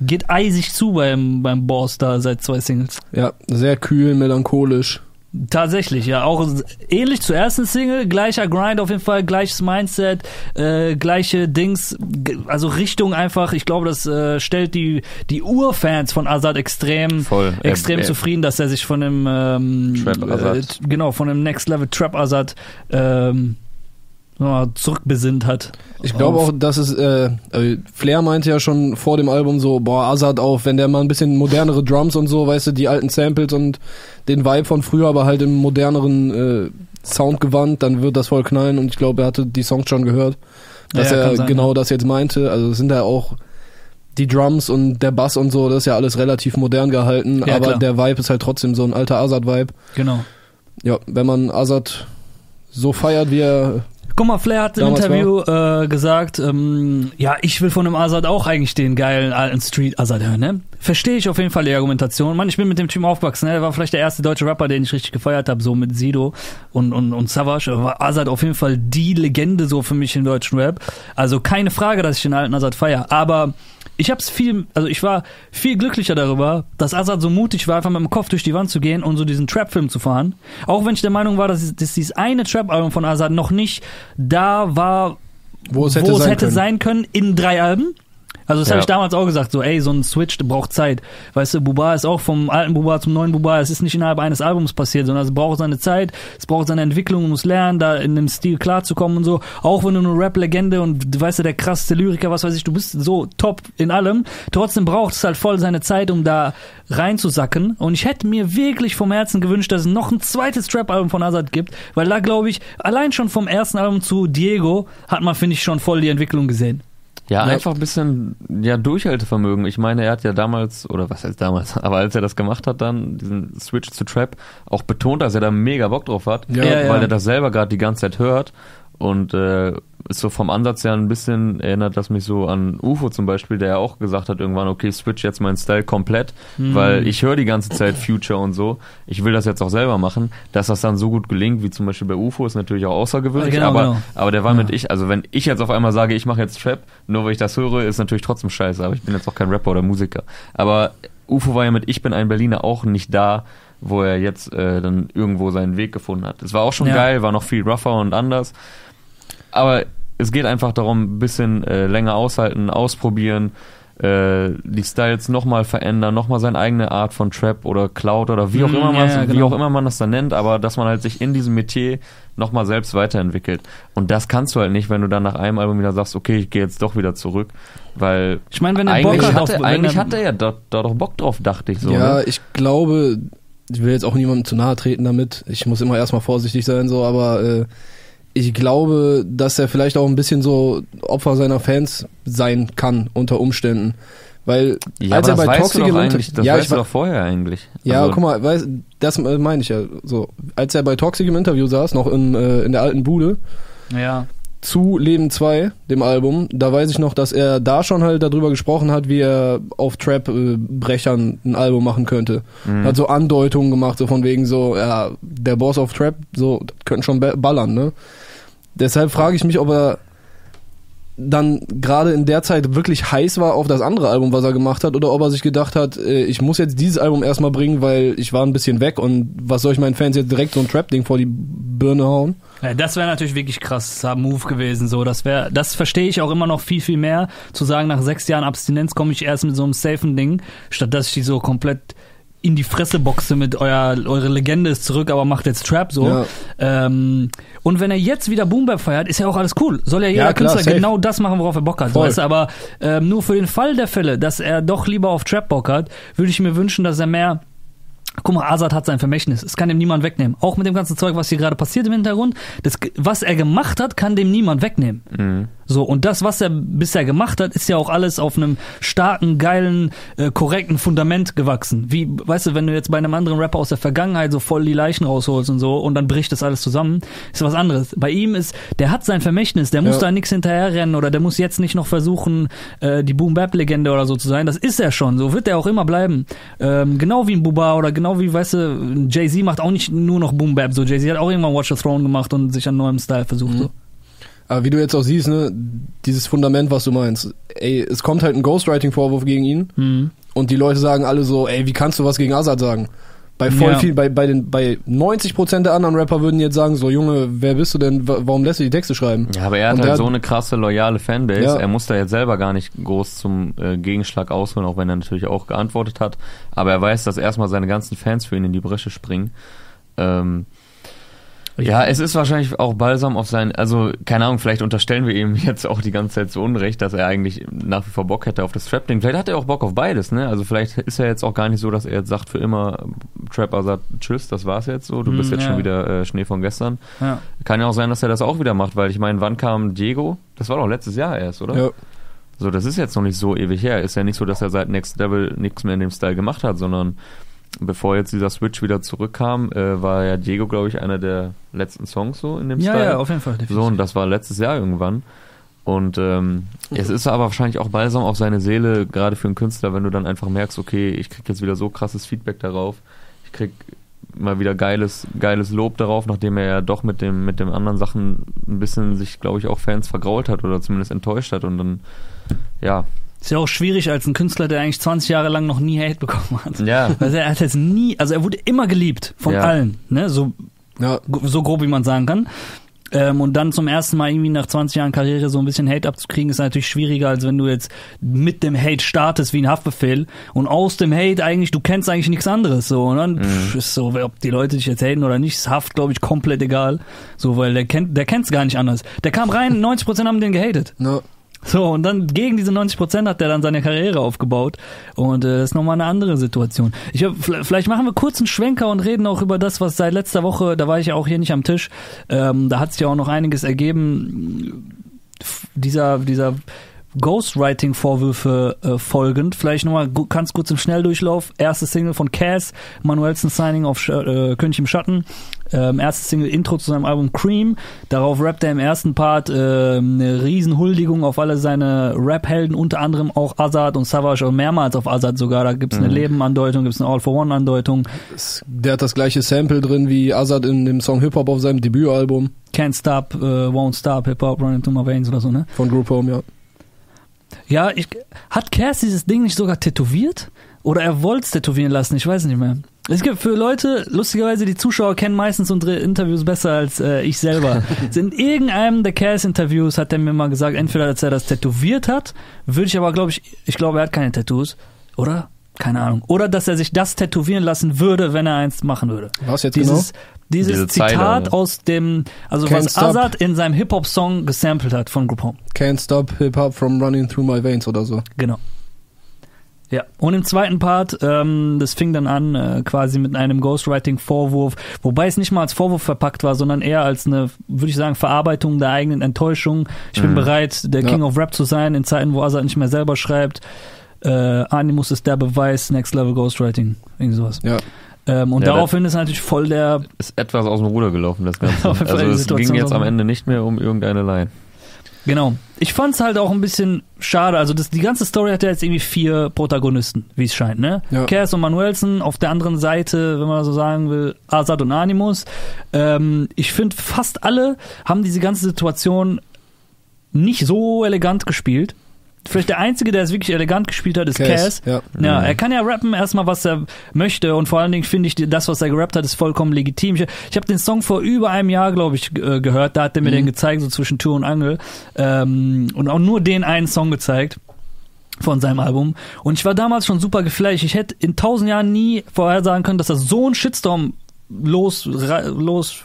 Geht eisig zu beim, beim Boss da seit zwei Singles. ja, sehr kühl, melancholisch. Tatsächlich, ja. Auch ähnlich zur ersten Single, gleicher Grind auf jeden Fall, gleiches Mindset, äh, gleiche Dings, also Richtung einfach, ich glaube, das äh, stellt die, die Urfans von Azad extrem, Voll. Extrem er- zufrieden, dass er sich von dem ähm, Trap Azad. Äh, genau, von dem Next Level Trap Azad ähm, zurückbesinnt hat. Ich glaube auch, dass es, äh, äh, Flair meinte ja schon vor dem Album so, boah, Azad auf, wenn der mal ein bisschen modernere Drums und so, weißt du, die alten Samples und den Vibe von früher, aber halt im moderneren äh, Sound gewandt, dann wird das voll knallen und ich glaube, er hatte die Songs schon gehört, dass Ja, ja, er sein, genau ja. das jetzt meinte. Also sind ja auch die Drums und der Bass und so, das ist ja alles relativ modern gehalten, aber klar. der Vibe ist halt trotzdem so ein alter Azad-Vibe. Genau. Ja, wenn man Azad so feiert, wie er Guck mal, Flair hat im Damals Interview äh, gesagt, ähm, ja, ich will von dem Azad auch eigentlich den geilen alten Street Azad hören, ne? Verstehe ich auf jeden Fall die Argumentation. Mann, ich bin mit dem Typ aufgewachsen, ne? Er war vielleicht der erste deutsche Rapper, den ich richtig gefeiert habe, so mit Sido und, und, und Savage. War Azad auf jeden Fall die Legende so für mich im deutschen Rap. Also keine Frage, dass ich den alten Azad feier. Aber ich hab's viel, also ich war viel glücklicher darüber, dass Azad so mutig war, einfach mit dem Kopf durch die Wand zu gehen und so diesen Trap-Film zu fahren. Auch wenn ich der Meinung war, dass, dass dieses eine Trap-Album von Azad noch nicht da war, wo es hätte sein hätte können. sein können in drei Alben. Also das Ja. habe ich damals auch gesagt, so ey, so ein Switch der braucht Zeit. Weißt du, Buba ist auch vom alten Buba zum neuen Buba, es ist nicht innerhalb eines Albums passiert, sondern es braucht seine Zeit, es braucht seine Entwicklung, man muss lernen, da in dem Stil klarzukommen und so. Auch wenn du eine Rap-Legende und du weißt ja, der krasseste Lyriker, was weiß ich, du bist so top in allem, trotzdem braucht es halt voll seine Zeit, um da reinzusacken. Und ich hätte mir wirklich vom Herzen gewünscht, dass es noch ein zweites Trap-Album von Azad gibt, weil da glaube ich, allein schon vom ersten Album zu Diego hat man, finde ich, schon voll die Entwicklung gesehen. Ja, Ja. einfach ein bisschen ja, Durchhaltevermögen. Ich meine, er hat ja damals, oder was heißt damals, aber als er das gemacht hat dann, diesen Switch zu Trap, auch betont, dass er da mega Bock drauf hat, Ja, Ja, weil ja. er das selber gerade die ganze Zeit hört und äh, so vom Ansatz her ein bisschen, erinnert das mich so an UFO zum Beispiel, der ja auch gesagt hat irgendwann, okay, switch jetzt meinen Style komplett, Mhm. weil ich höre die ganze Zeit Future und so, ich will das jetzt auch selber machen, dass das dann so gut gelingt, wie zum Beispiel bei UFO, ist natürlich auch außergewöhnlich, Genau, aber, genau. aber der war Ja. mit ich, also wenn ich jetzt auf einmal sage, ich mache jetzt Trap, nur weil ich das höre, ist natürlich trotzdem scheiße, aber ich bin jetzt auch kein Rapper oder Musiker. Aber UFO war ja mit Ich bin ein Berliner auch nicht da, wo er jetzt äh, dann irgendwo seinen Weg gefunden hat. Es war auch schon Ja. geil, war noch viel rougher und anders. Aber es geht einfach darum, ein bisschen äh, länger aushalten, ausprobieren, äh, die Styles nochmal verändern, nochmal seine eigene Art von Trap oder Cloud oder wie auch, Mm, immer man ja, wie genau. auch immer man das dann nennt, aber dass man halt sich in diesem Metier nochmal selbst weiterentwickelt. Und das kannst du halt nicht, wenn du dann nach einem Album wieder sagst, okay, ich gehe jetzt doch wieder zurück, weil Ich meine, wenn er Bock eigentlich, hat hatte, auf, eigentlich er, hat er ja da, da doch Bock drauf, dachte ich so. ja, Ne? ich glaube, ich will jetzt auch niemandem zu nahe treten damit. Ich muss immer erstmal vorsichtig sein, so, aber äh, ich glaube, dass er vielleicht auch ein bisschen so Opfer seiner Fans sein kann unter Umständen. Weil Ja, als aber er bei weißt Toxic Inter- das ja, weißt ich du doch vorher eigentlich. Ja, Also- guck mal, weiß, das äh, meine ich ja so. Als er bei Toxic im Interview saß, noch in, äh, in der alten Bude, ja, zu Leben 2, dem Album, da weiß ich noch, dass er da schon halt darüber gesprochen hat, wie er auf Trap-Brechern ein Album machen könnte. Mhm. Hat so Andeutungen gemacht, so von wegen so, ja, der Boss auf Trap, so, das könnten schon ba- ballern, ne? Deshalb frage ich mich, ob er dann gerade in der Zeit wirklich heiß war auf das andere Album, was er gemacht hat, oder ob er sich gedacht hat, äh, ich muss jetzt dieses Album erstmal bringen, weil ich war ein bisschen weg und was soll ich meinen Fans jetzt direkt so ein Trap-Ding vor die Birne hauen? Ja, das wäre natürlich wirklich krasser Move gewesen. So, das wäre, das verstehe ich auch immer noch viel, viel mehr. Zu sagen, nach sechs Jahren Abstinenz komme ich erst mit so einem safen Ding, statt dass ich die so komplett in die Fresse boxe mit euer, eure Legende ist zurück, aber macht jetzt Trap so. Ja. Ähm, und wenn er jetzt wieder Boom Bap feiert, ist ja auch alles cool. Soll ja jeder Ja, klar, Künstler safe. genau das machen, worauf er Bock hat. Weißt du? Aber ähm, nur für den Fall der Fälle, dass er doch lieber auf Trap Bock hat, würde ich mir wünschen, dass er mehr Guck mal, Azad hat sein Vermächtnis. Es kann ihm niemand wegnehmen. Auch mit dem ganzen Zeug, was hier gerade passiert im Hintergrund. Das, was er gemacht hat, kann dem niemand wegnehmen. Mhm. So, und das, was er bisher gemacht hat, ist ja auch alles auf einem starken, geilen, äh, korrekten Fundament gewachsen. Wie, weißt du, wenn du jetzt bei einem anderen Rapper aus der Vergangenheit so voll die Leichen rausholst und so und dann bricht das alles zusammen, ist was anderes. Bei ihm ist, der hat sein Vermächtnis, der muss Ja. da nichts hinterherrennen oder der muss jetzt nicht noch versuchen, äh, die Boom-Bap-Legende oder so zu sein. Das ist er schon, so wird er auch immer bleiben. Ähm, genau wie ein Buba oder genau wie, weißt du, Jay-Z macht auch nicht nur noch Boom-Bap, so Jay-Z hat auch irgendwann Watch the Throne gemacht und sich an neuem Style versucht, so. Aber wie du jetzt auch siehst, ne, dieses Fundament, was du meinst, ey, es kommt halt ein Ghostwriting-Vorwurf gegen ihn Mhm. und die Leute sagen alle so, ey, wie kannst du was gegen Azad sagen? Bei voll Ja. viel, bei, bei den, bei 90% der anderen Rapper würden jetzt sagen, so, Junge, wer bist du denn? Wa- Warum lässt du die Texte schreiben? Ja, aber er hat Und halt der so hat- eine krasse, loyale Fanbase. Ja. Er muss da jetzt selber gar nicht groß zum äh, Gegenschlag ausholen, auch wenn er natürlich auch geantwortet hat. Aber er weiß, dass erstmal seine ganzen Fans für ihn in die Bresche springen. Ähm, ja, es ist wahrscheinlich auch balsam auf sein, also keine Ahnung, vielleicht unterstellen wir ihm jetzt auch die ganze Zeit zu Unrecht, dass er eigentlich nach wie vor Bock hätte auf das Trap-Ding. Vielleicht hat er auch Bock auf beides, ne? Also vielleicht ist er jetzt auch gar nicht so, dass er jetzt sagt für immer Trap Azad, tschüss, das war's jetzt so, du bist Mm, jetzt ja. schon wieder äh, Schnee von gestern. Ja. Kann ja auch sein, dass er das auch wieder macht, weil ich meine, wann kam Diego? Das war doch letztes Jahr erst, oder? Ja. So, das ist jetzt noch nicht so ewig her. Ist ja nicht so, dass er seit Next Level nichts mehr in dem Style gemacht hat, sondern bevor jetzt dieser Switch wieder zurückkam, äh, war ja Diego, glaube ich, einer der letzten Songs so in dem Ja, Style. ja, auf jeden Fall. so, und das war letztes Jahr irgendwann. Und ähm, es ist aber wahrscheinlich auch balsam auf seine Seele, gerade für einen Künstler, wenn du dann einfach merkst, okay, ich krieg jetzt wieder so krasses Feedback darauf, ich krieg mal wieder geiles, geiles Lob darauf, nachdem er ja doch mit dem, mit den anderen Sachen ein bisschen sich, glaube ich, auch Fans vergrault hat oder zumindest enttäuscht hat und dann, ja, Ist ja auch schwierig als ein Künstler, der eigentlich 20 Jahre lang noch nie Hate bekommen hat. ja, Also er hat jetzt nie, also er wurde immer geliebt von Ja. allen, ne? So, Ja, so grob wie man sagen kann. Ähm, und dann zum ersten Mal irgendwie nach 20 Jahren Karriere so ein bisschen Hate abzukriegen, ist natürlich schwieriger, als wenn du jetzt mit dem Hate startest wie ein Haftbefehl und aus dem Hate eigentlich, du kennst eigentlich nichts anderes so. Und dann pff, ist so, ob die Leute dich jetzt haten oder nicht, ist Haft, glaube ich, komplett egal. So, weil der kennt, der kennt's gar nicht anders. Der kam rein, 90% haben den gehatet. na, So, und dann gegen diese 90% hat er dann seine Karriere aufgebaut. Und äh, das ist nochmal eine andere Situation. Ich hab, vielleicht machen wir kurz einen Schwenker und reden auch über das, was seit letzter Woche, da war ich ja auch hier nicht am Tisch, ähm, da hat sich ja auch noch einiges ergeben. Dieser, dieser Ghostwriting-Vorwürfe äh, folgend. Vielleicht nochmal ganz kurz im Schnelldurchlauf. Erste Single von Cass, Manuelsen Signing auf Sch äh, König im Schatten. Ähm, erste Single Intro zu seinem Album Cream. Darauf rappt er im ersten Part äh, eine Riesenhuldigung auf alle seine Rap-Helden, unter anderem auch Azad und Savage und mehrmals auf Azad sogar. Da gibt's eine Mhm. Leben-Andeutung, gibt's eine All-for-One-Andeutung. es, der hat das gleiche Sample drin wie Azad in dem Song Hip Hop auf seinem Debütalbum Can't Stop, äh, Won't Stop, Hip-Hop, Running to My Veins oder so, ne? von Group Home, ja. Ja, ich, hat Cass dieses Ding nicht sogar tätowiert? Oder er wollte es tätowieren lassen, ich weiß nicht mehr. Es gibt für Leute, lustigerweise, die Zuschauer kennen meistens unsere Interviews besser als äh, ich selber. In irgendeinem der Cass-Interviews hat er mir mal gesagt, entweder dass er das tätowiert hat, würde ich aber, glaube ich, ich glaube, er hat keine Tattoos, oder? Keine Ahnung. Oder dass er sich das tätowieren lassen würde, wenn er eins machen würde. Was jetzt Dieses, genau? dieses Diese Zitat Zeile, aus dem, also Can't was stop. Azad in seinem Hip-Hop-Song gesampelt hat von Group Home. Can't stop Hip Hop from running through my veins oder so. Genau. Ja, und im zweiten Part, ähm, das fing dann an äh, quasi mit einem Ghostwriting-Vorwurf, wobei es nicht mal als Vorwurf verpackt war, sondern eher als eine, würde ich sagen, Verarbeitung der eigenen Enttäuschung. Ich bin Mhm. bereit, der Ja. King of Rap zu sein, in Zeiten, wo Azad nicht mehr selber schreibt. Äh, Animus ist der Beweis, Next Level Ghostwriting, irgendwie sowas. Ja. Ähm, und Ja, daraufhin ist natürlich voll der, ist etwas aus dem Ruder gelaufen, das Ganze. Also es ging jetzt am Ende nicht mehr um irgendeine Line. Genau. Ich fand's halt auch ein bisschen schade. Also das, die ganze Story hat ja jetzt irgendwie vier Protagonisten, wie es scheint, ne? Ja. Cass und Manuelsen, auf der anderen Seite, wenn man so sagen will, Azad und Animus. Ähm, ich finde, fast alle haben diese ganze Situation nicht so elegant gespielt. Vielleicht der Einzige, der es wirklich elegant gespielt hat, ist Cass. Ja. Ja, Mhm. er kann ja rappen erstmal, was er möchte und vor allen Dingen finde ich, das, was er gerappt hat, ist vollkommen legitim. Ich, ich habe den Song vor über einem Jahr, glaube ich, äh, gehört. Da hat er mir Mhm. den gezeigt, so zwischen Tür und Angel. Ähm, und auch nur den einen Song gezeigt von seinem Album. Und ich war damals schon super geflasht. Ich hätte in tausend Jahren nie vorhersagen können, dass er so einen Shitstorm los, los,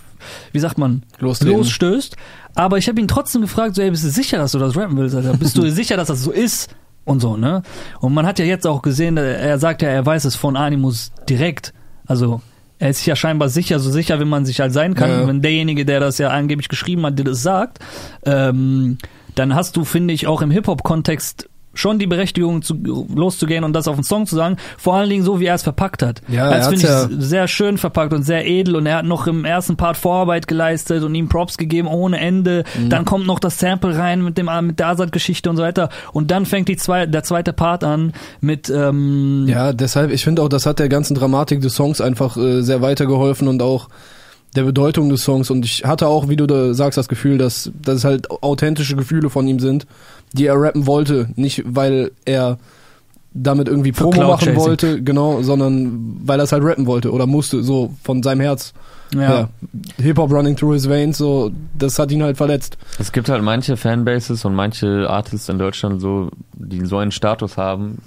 wie sagt man, Lostreten. losstößt. Aber ich habe ihn trotzdem gefragt, so, ey, bist du sicher, dass du das rappen willst? Alter? Bist du sicher, dass das so ist? Und so, ne? Und man hat ja jetzt auch gesehen, äh, er sagt ja, er weiß es von Animus direkt. Also er ist ja scheinbar sicher, so sicher wie man sich halt sein kann. Ja. Wenn derjenige, der das ja angeblich geschrieben hat, dir das sagt, ähm, dann hast du, finde ich, auch im Hip-Hop-Kontext schon die Berechtigung, zu, loszugehen und das auf den Song zu sagen. Vor allen Dingen so, wie er es verpackt hat. Ja, das er finde ich ja- sehr schön verpackt und sehr edel und er hat noch im ersten Part Vorarbeit geleistet und ihm Props gegeben ohne Ende. Mhm. Dann kommt noch das Sample rein mit dem mit der Azad-Geschichte und so weiter und dann fängt die zwei, der zweite Part an mit ähm, Ja, deshalb, ich finde auch, das hat der ganzen Dramatik des Songs einfach äh, sehr weitergeholfen und auch der Bedeutung des Songs. Und ich hatte auch, wie du da sagst, das Gefühl, dass, dass es halt authentische Gefühle von ihm sind, die er rappen wollte. Nicht, weil er damit irgendwie Für Promo machen Chasing. wollte, genau, sondern weil er es halt rappen wollte oder musste, so von seinem Herz. ja. Hip-Hop running through his veins, so, das hat ihn halt verletzt. Es gibt halt manche Fanbases und manche Artists in Deutschland so, die so einen Status haben,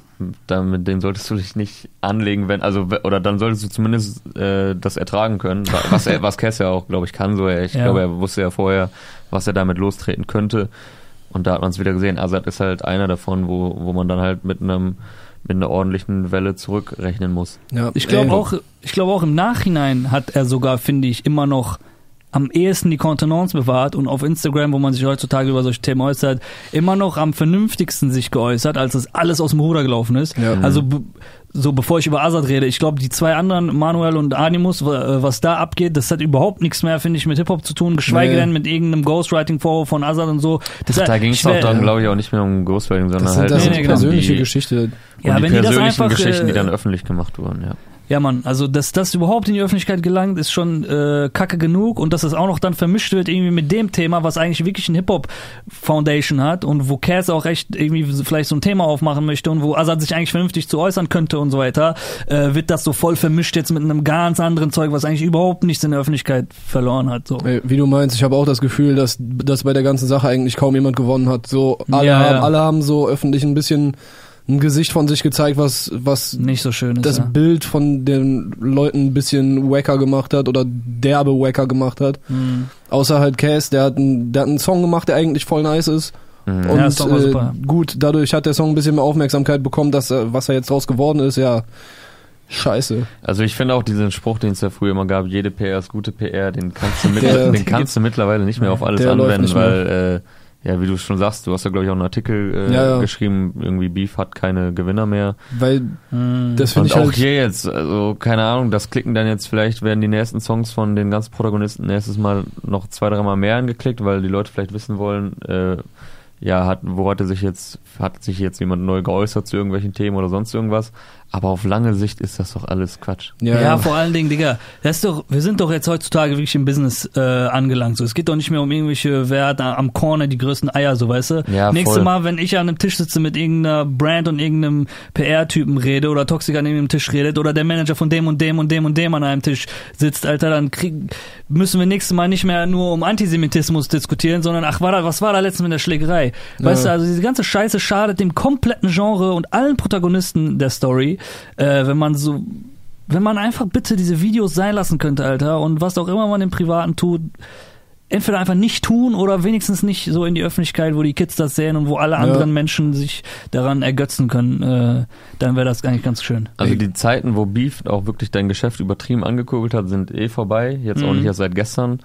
dann mit denen solltest du dich nicht anlegen, wenn, also, oder dann solltest du zumindest äh, das ertragen können, was er, was Cass ja auch, glaube ich, kann so. Ich Ja. glaube, er wusste ja vorher, was er damit lostreten könnte. Und da hat man es wieder gesehen. Azad ist halt einer davon, wo, wo man dann halt mit einem, mit einer ordentlichen Welle zurückrechnen muss. Ja, Ich glaube ey, auch, ich glaube auch im Nachhinein hat er sogar, finde ich, immer noch am ehesten die Kontenance bewahrt und auf Instagram, wo man sich heutzutage über solche Themen äußert, immer noch am vernünftigsten sich geäußert, als das alles aus dem Ruder gelaufen ist. Ja. Also be- so bevor ich über Azad rede, ich glaube, die zwei anderen, Manuel und Animus, äh, was da abgeht, das hat überhaupt nichts mehr, finde ich, mit Hip-Hop zu tun, geschweige Nee. denn mit irgendeinem Ghostwriting-Vorwurf von Azad und so. Das da ging es auch dann, glaube ich, auch nicht mehr um Ghostwriting, sondern das sind, halt das Nee, sind nee, die genau. persönliche die, Geschichte. und Ja, die wenn die das persönlichen einfach, Geschichten, die äh, dann öffentlich gemacht wurden, ja. Ja, Mann, also dass das überhaupt in die Öffentlichkeit gelangt, ist schon äh, kacke genug und dass das auch noch dann vermischt wird irgendwie mit dem Thema, was eigentlich wirklich ein Hip-Hop-Foundation hat und wo Cass auch echt irgendwie vielleicht so ein Thema aufmachen möchte und wo Azad sich eigentlich vernünftig zu äußern könnte und so weiter, äh, wird das so voll vermischt jetzt mit einem ganz anderen Zeug, was eigentlich überhaupt nichts in der Öffentlichkeit verloren hat. So. Ey, Wie du meinst, ich habe auch das Gefühl, dass, dass bei der ganzen Sache eigentlich kaum jemand gewonnen hat. So alle, Ja, haben, ja. alle haben so öffentlich ein bisschen ein Gesicht von sich gezeigt, was, was Nicht so schön ist. das ja. Bild von den Leuten ein bisschen wacker gemacht hat oder derbe wacker gemacht hat. Hm. Außer halt Cass, der hat, einen, der hat einen Song gemacht, der eigentlich voll nice ist. Mhm. Und Ja, war äh, super. gut, dadurch hat der Song ein bisschen mehr Aufmerksamkeit bekommen, dass er, was er jetzt draus geworden ist, ja, scheiße. Also ich finde auch diesen Spruch, den es ja früher immer gab, jede PR ist gute PR, den kannst du, mit, den kannst du mittlerweile nicht mehr auf alles anwenden, weil, äh, ja, wie du schon sagst, du hast ja, glaube ich, auch einen Artikel äh, Ja, ja. geschrieben, irgendwie Beef hat keine Gewinner mehr. Weil Hm. das finde ich auch halt. hier jetzt, also keine Ahnung, das klicken dann jetzt vielleicht, werden die nächsten Songs von den ganzen Protagonisten nächstes Mal noch zwei, dreimal mehr angeklickt, weil die Leute vielleicht wissen wollen, äh, ja, hat, wo hatte sich jetzt, hat sich jetzt jemand neu geäußert zu irgendwelchen Themen oder sonst irgendwas. Aber auf lange Sicht ist das doch alles Quatsch. Ja, ja, vor allen Dingen, Digga, das ist doch, wir sind doch jetzt heutzutage wirklich im Business äh, angelangt. So, es geht doch nicht mehr um irgendwelche, wer hat am Corner die größten Eier, so weißt du. Ja, Nächstes. Mal, wenn ich an einem Tisch sitze mit irgendeiner Brand und irgendeinem PR-Typen rede oder Toxic an irgendeinem Tisch redet oder der Manager von dem und dem und dem und dem an einem Tisch sitzt, Alter, dann krieg, müssen wir nächstes Mal nicht mehr nur um Antisemitismus diskutieren, sondern ach, war da, was war da letztens mit der Schlägerei? Weißt Ja. du, also diese ganze Scheiße schadet dem kompletten Genre und allen Protagonisten der Story, äh, wenn man so wenn man einfach bitte diese Videos sein lassen könnte, Alter, und was auch immer man im Privaten tut, entweder einfach nicht tun oder wenigstens nicht so in die Öffentlichkeit, wo die Kids das sehen und wo alle Ja. anderen Menschen sich daran ergötzen können, äh, dann wäre das eigentlich ganz schön. Also die Zeiten, wo Beef auch wirklich dein Geschäft übertrieben angekurbelt hat, sind eh vorbei. Jetzt auch Mhm. nicht erst seit gestern.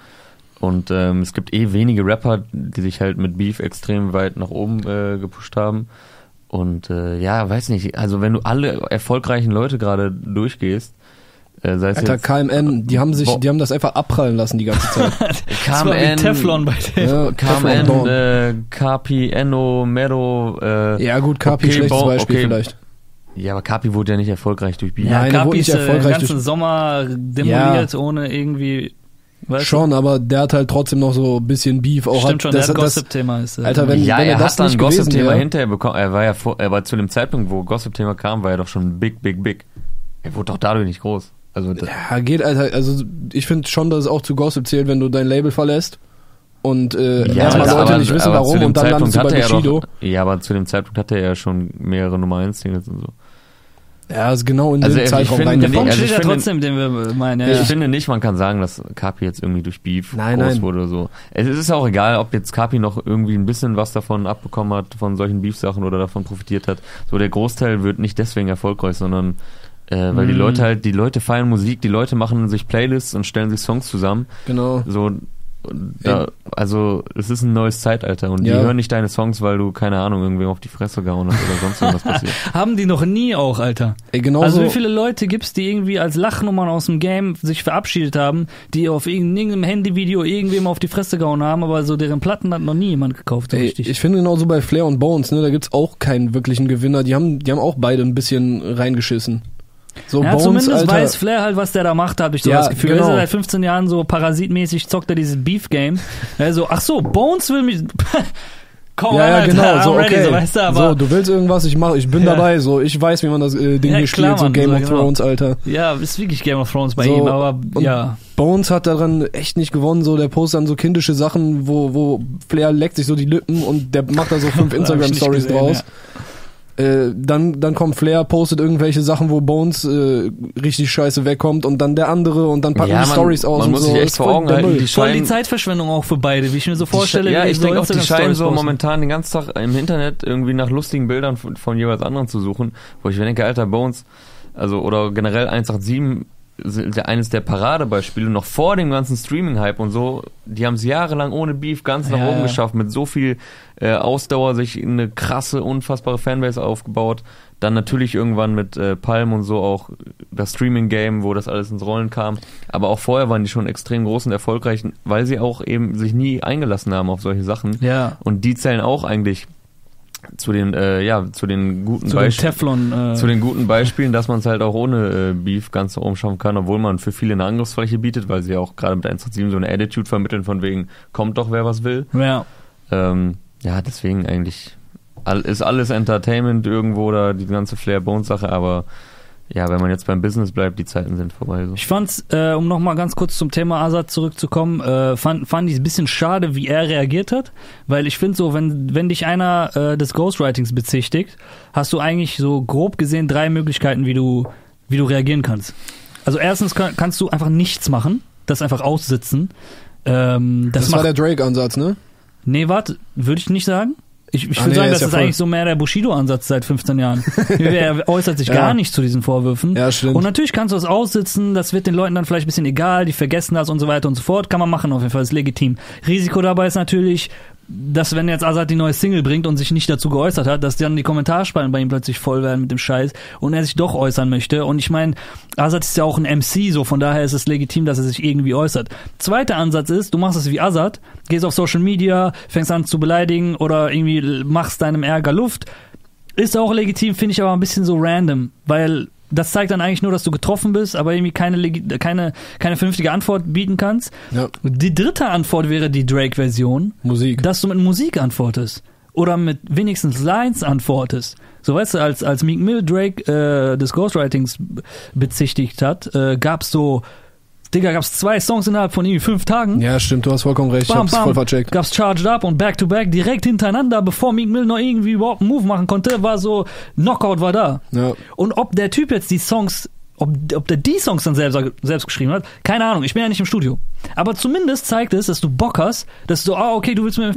Und ähm, es gibt eh wenige Rapper, die sich halt mit Beef extrem weit nach oben äh, gepusht haben. Und äh, ja, weiß nicht, also wenn du alle erfolgreichen Leute gerade durchgehst, äh, sei es Alter, jetzt KMN, die haben sich, die haben das einfach abprallen lassen die ganze Zeit. Das war wie Teflon bei dem. ja, KMN, äh, Kapi, Enno, Mero, äh, ja gut, Kapi, okay, schlechtes Beispiel okay. vielleicht. ja, aber Kapi wurde ja nicht erfolgreich durch Beef. Ja, Nein, wurde Kapi nicht ist äh, den erfolgreich ganzen durch- Sommer demoliert, ohne irgendwie, weißt Schon, aber der hat halt trotzdem noch so ein bisschen Beef. du? Auch Stimmt hat, schon, das, der das, Gossip-Thema ist. Alter, wenn- ja, er er das hat dann Gossip-Thema hinterher bekommen. Er war ja vor, er war zu dem Zeitpunkt, wo Gossip-Thema kam, war er doch schon big, big, big. Er wurde doch dadurch nicht groß. Also ja, geht, Alter. Also ich finde schon, dass es auch zu Gossip zählt, wenn du dein Label verlässt und äh, Ja, erstmal aber- Leute aber- nicht wissen, warum dem und dann Zeitpunkt landest du bei hatte er Bushido. doch, Ja, aber zu dem Zeitpunkt hatte er ja schon mehrere Nummer 1 Singles und so. Ja, ist genau in Also, den ich Zeitraum finde, rein. der Punkt also steht ich ja finde- trotzdem, den wir meinen. Ich Ja. finde nicht, man kann sagen, dass Kapi jetzt irgendwie durch Beef Nein, groß nein. wurde oder so. Es ist auch egal, ob jetzt Kapi noch irgendwie ein bisschen was davon abbekommen hat, von solchen Beef-Sachen oder davon profitiert hat. So, der Großteil wird nicht deswegen erfolgreich, sondern Äh, weil die Mhm. Leute halt, die Leute feiern Musik, die Leute machen sich Playlists und stellen sich Songs zusammen. Genau. So, da, also es ist ein neues Zeitalter und die Ja. hören nicht deine Songs, weil du, keine Ahnung, irgendwem auf die Fresse gehauen hast oder sonst irgendwas passiert. Haben die noch nie auch, Alter. Ey, genauso. Also wie viele Leute gibt's, die irgendwie als Lachnummern aus dem Game sich verabschiedet haben, die auf irgendeinem Handyvideo irgendwem auf die Fresse gehauen haben, aber so deren Platten hat noch nie jemand gekauft, so Ey, richtig. ich finde genauso bei Flair und Bones, ne, da gibt's auch keinen wirklichen Gewinner. Die haben, die haben auch beide ein bisschen reingeschissen. So ja, Bones, zumindest Alter, weiß Flair halt, was der da macht, habe ich so Ja, das Gefühl. genau. Er ist seit 15 Jahren so parasitmäßig, zockt er dieses Beef-Game. Also, ach so, Bones will mich... Komm ja, ja, genau, I'm so, ready, okay. so, weißt du, aber... so, du willst irgendwas, ich mach, ich bin Ja. dabei, so, ich weiß, wie man das äh, Ding Ja, hier klar, spielt, so Game so, of genau. Thrones, Alter. ja, ist wirklich Game of Thrones bei So, ihm, aber ja. Bones hat daran echt nicht gewonnen, so, der postet dann so kindische Sachen, wo, wo Flair leckt sich so die Lippen und der macht da so fünf Instagram-Stories draus. Äh, dann, dann kommt Flair, postet irgendwelche Sachen, wo Bones äh, richtig scheiße wegkommt und dann der andere und dann packen Ja, die man- Stories aus man und muss so. sich echt Ist vor voll Augen halten, die Voll die Zeitverschwendung auch für beide, wie ich mir so vorstelle. Ja, wie ich denke auch, die scheinen so posten. momentan den ganzen Tag im Internet irgendwie nach lustigen Bildern von, von jeweils anderen zu suchen, wo ich mir denke, alter Bones, also oder generell 187 sind ja eines der Paradebeispiele noch vor dem ganzen Streaming-Hype und so, die haben es jahrelang ohne Beef ganz nach Ja, oben ja. geschafft, mit so viel äh, Ausdauer sich eine krasse, unfassbare Fanbase aufgebaut. Dann natürlich irgendwann mit äh, Palm und so auch das Streaming-Game, wo das alles ins Rollen kam. Aber auch vorher waren die schon extrem groß und erfolgreich, weil sie auch eben sich nie eingelassen haben auf solche Sachen. Ja, Und die zählen auch eigentlich zu den, äh, ja, zu den guten zu Beispielen. Teflon. Äh, Zu den guten Beispielen, dass man es halt auch ohne äh, Beef ganz nach oben schaffen kann, obwohl man für viele eine Angriffsfläche bietet, weil sie auch gerade mit 187 so eine Attitude vermitteln von wegen, kommt doch wer was will. ja. Ähm, ja, deswegen eigentlich ist alles Entertainment irgendwo da, die ganze Flair Bones Sache, aber ja, wenn man jetzt beim Business bleibt, die Zeiten sind vorbei. So. Ich fand's, äh, um nochmal ganz kurz zum Thema Azad zurückzukommen, äh, fand, fand ich es ein bisschen schade, wie er reagiert hat, weil ich finde so, wenn, wenn dich einer äh, des Ghostwritings bezichtigt, hast du eigentlich so grob gesehen drei Möglichkeiten, wie du, wie du reagieren kannst. Also erstens kann, kannst du einfach nichts machen, das einfach aussitzen. Ähm, das, Das, war der Drake-Ansatz, ne? nee, warte, würde ich nicht sagen. Ich, ich Ah, würde nee, sagen, ist das ist voll- eigentlich so mehr der Bushido-Ansatz seit 15 Jahren. er äußert sich Ja. gar nicht zu diesen Vorwürfen. Ja, stimmt. Und natürlich kannst du das aussitzen, das wird den Leuten dann vielleicht ein bisschen egal, die vergessen das und so weiter und so fort. Kann man machen, auf jeden Fall ist legitim. Risiko dabei ist natürlich, dass wenn jetzt Azad die neue Single bringt und sich nicht dazu geäußert hat, dass dann die Kommentarspalten bei ihm plötzlich voll werden mit dem Scheiß und er sich doch äußern möchte. Und ich meine, Azad ist ja auch ein MC, so von daher ist es legitim, dass er sich irgendwie äußert. Zweiter Ansatz ist, du machst es wie Azad, gehst auf Social Media, fängst an zu beleidigen oder irgendwie machst deinem Ärger Luft. Ist auch legitim, finde ich aber ein bisschen so random, weil das zeigt dann eigentlich nur, dass du getroffen bist, aber irgendwie keine, keine, keine vernünftige Antwort bieten kannst. Ja, Die dritte Antwort wäre die Drake-Version, Musik. dass du mit Musik antwortest. Oder mit wenigstens Lines antwortest. So weißt du, als, als Meek Mill Drake äh, des Ghostwritings bezichtigt hat, äh, gab's so, Digga, gab's zwei Songs innerhalb von irgendwie fünf Tagen. Ja, stimmt, du hast vollkommen recht. ich Bam, hab's bam. voll vercheckt. Gab's Charged Up und Back to Back direkt hintereinander, bevor Meek Mill noch irgendwie überhaupt einen Move machen konnte, war so, Knockout war da. Ja. Und ob der Typ jetzt die Songs, ob, ob der die Songs dann selbst, selbst geschrieben hat, keine Ahnung, ich bin ja nicht im Studio. Aber zumindest zeigt es, dass du Bock hast, dass du, ah, okay, du willst mir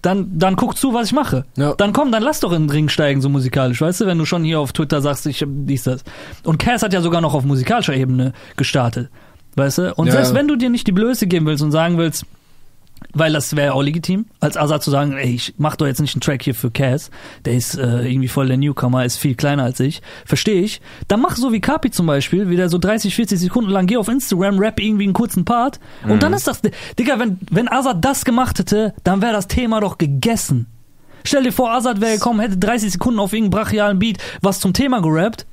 dann, dann guck zu, was ich mache. Ja. Dann komm, dann lass doch in den Ring steigen, so musikalisch, weißt du, wenn du schon hier auf Twitter sagst, ich hab dies, das. Und Cass hat ja sogar noch auf musikalischer Ebene gestartet. Weißt du? Und Ja, selbst ja. wenn du dir nicht die Blöße geben willst und sagen willst, weil das wäre auch legitim, als Azad zu sagen, ey, ich mach doch jetzt nicht einen Track hier für Cass, der ist äh, irgendwie voll der Newcomer, ist viel kleiner als ich, verstehe ich. Dann mach so wie Kapi zum Beispiel, wieder so 30, 40 Sekunden lang, geh auf Instagram, rap irgendwie einen kurzen Part und dann ist das, Digga, wenn, wenn Azad das gemacht hätte, dann wäre das Thema doch gegessen. Stell dir vor, Azad wäre gekommen, hätte 30 Sekunden auf irgendeinen brachialen Beat was zum Thema gerappt,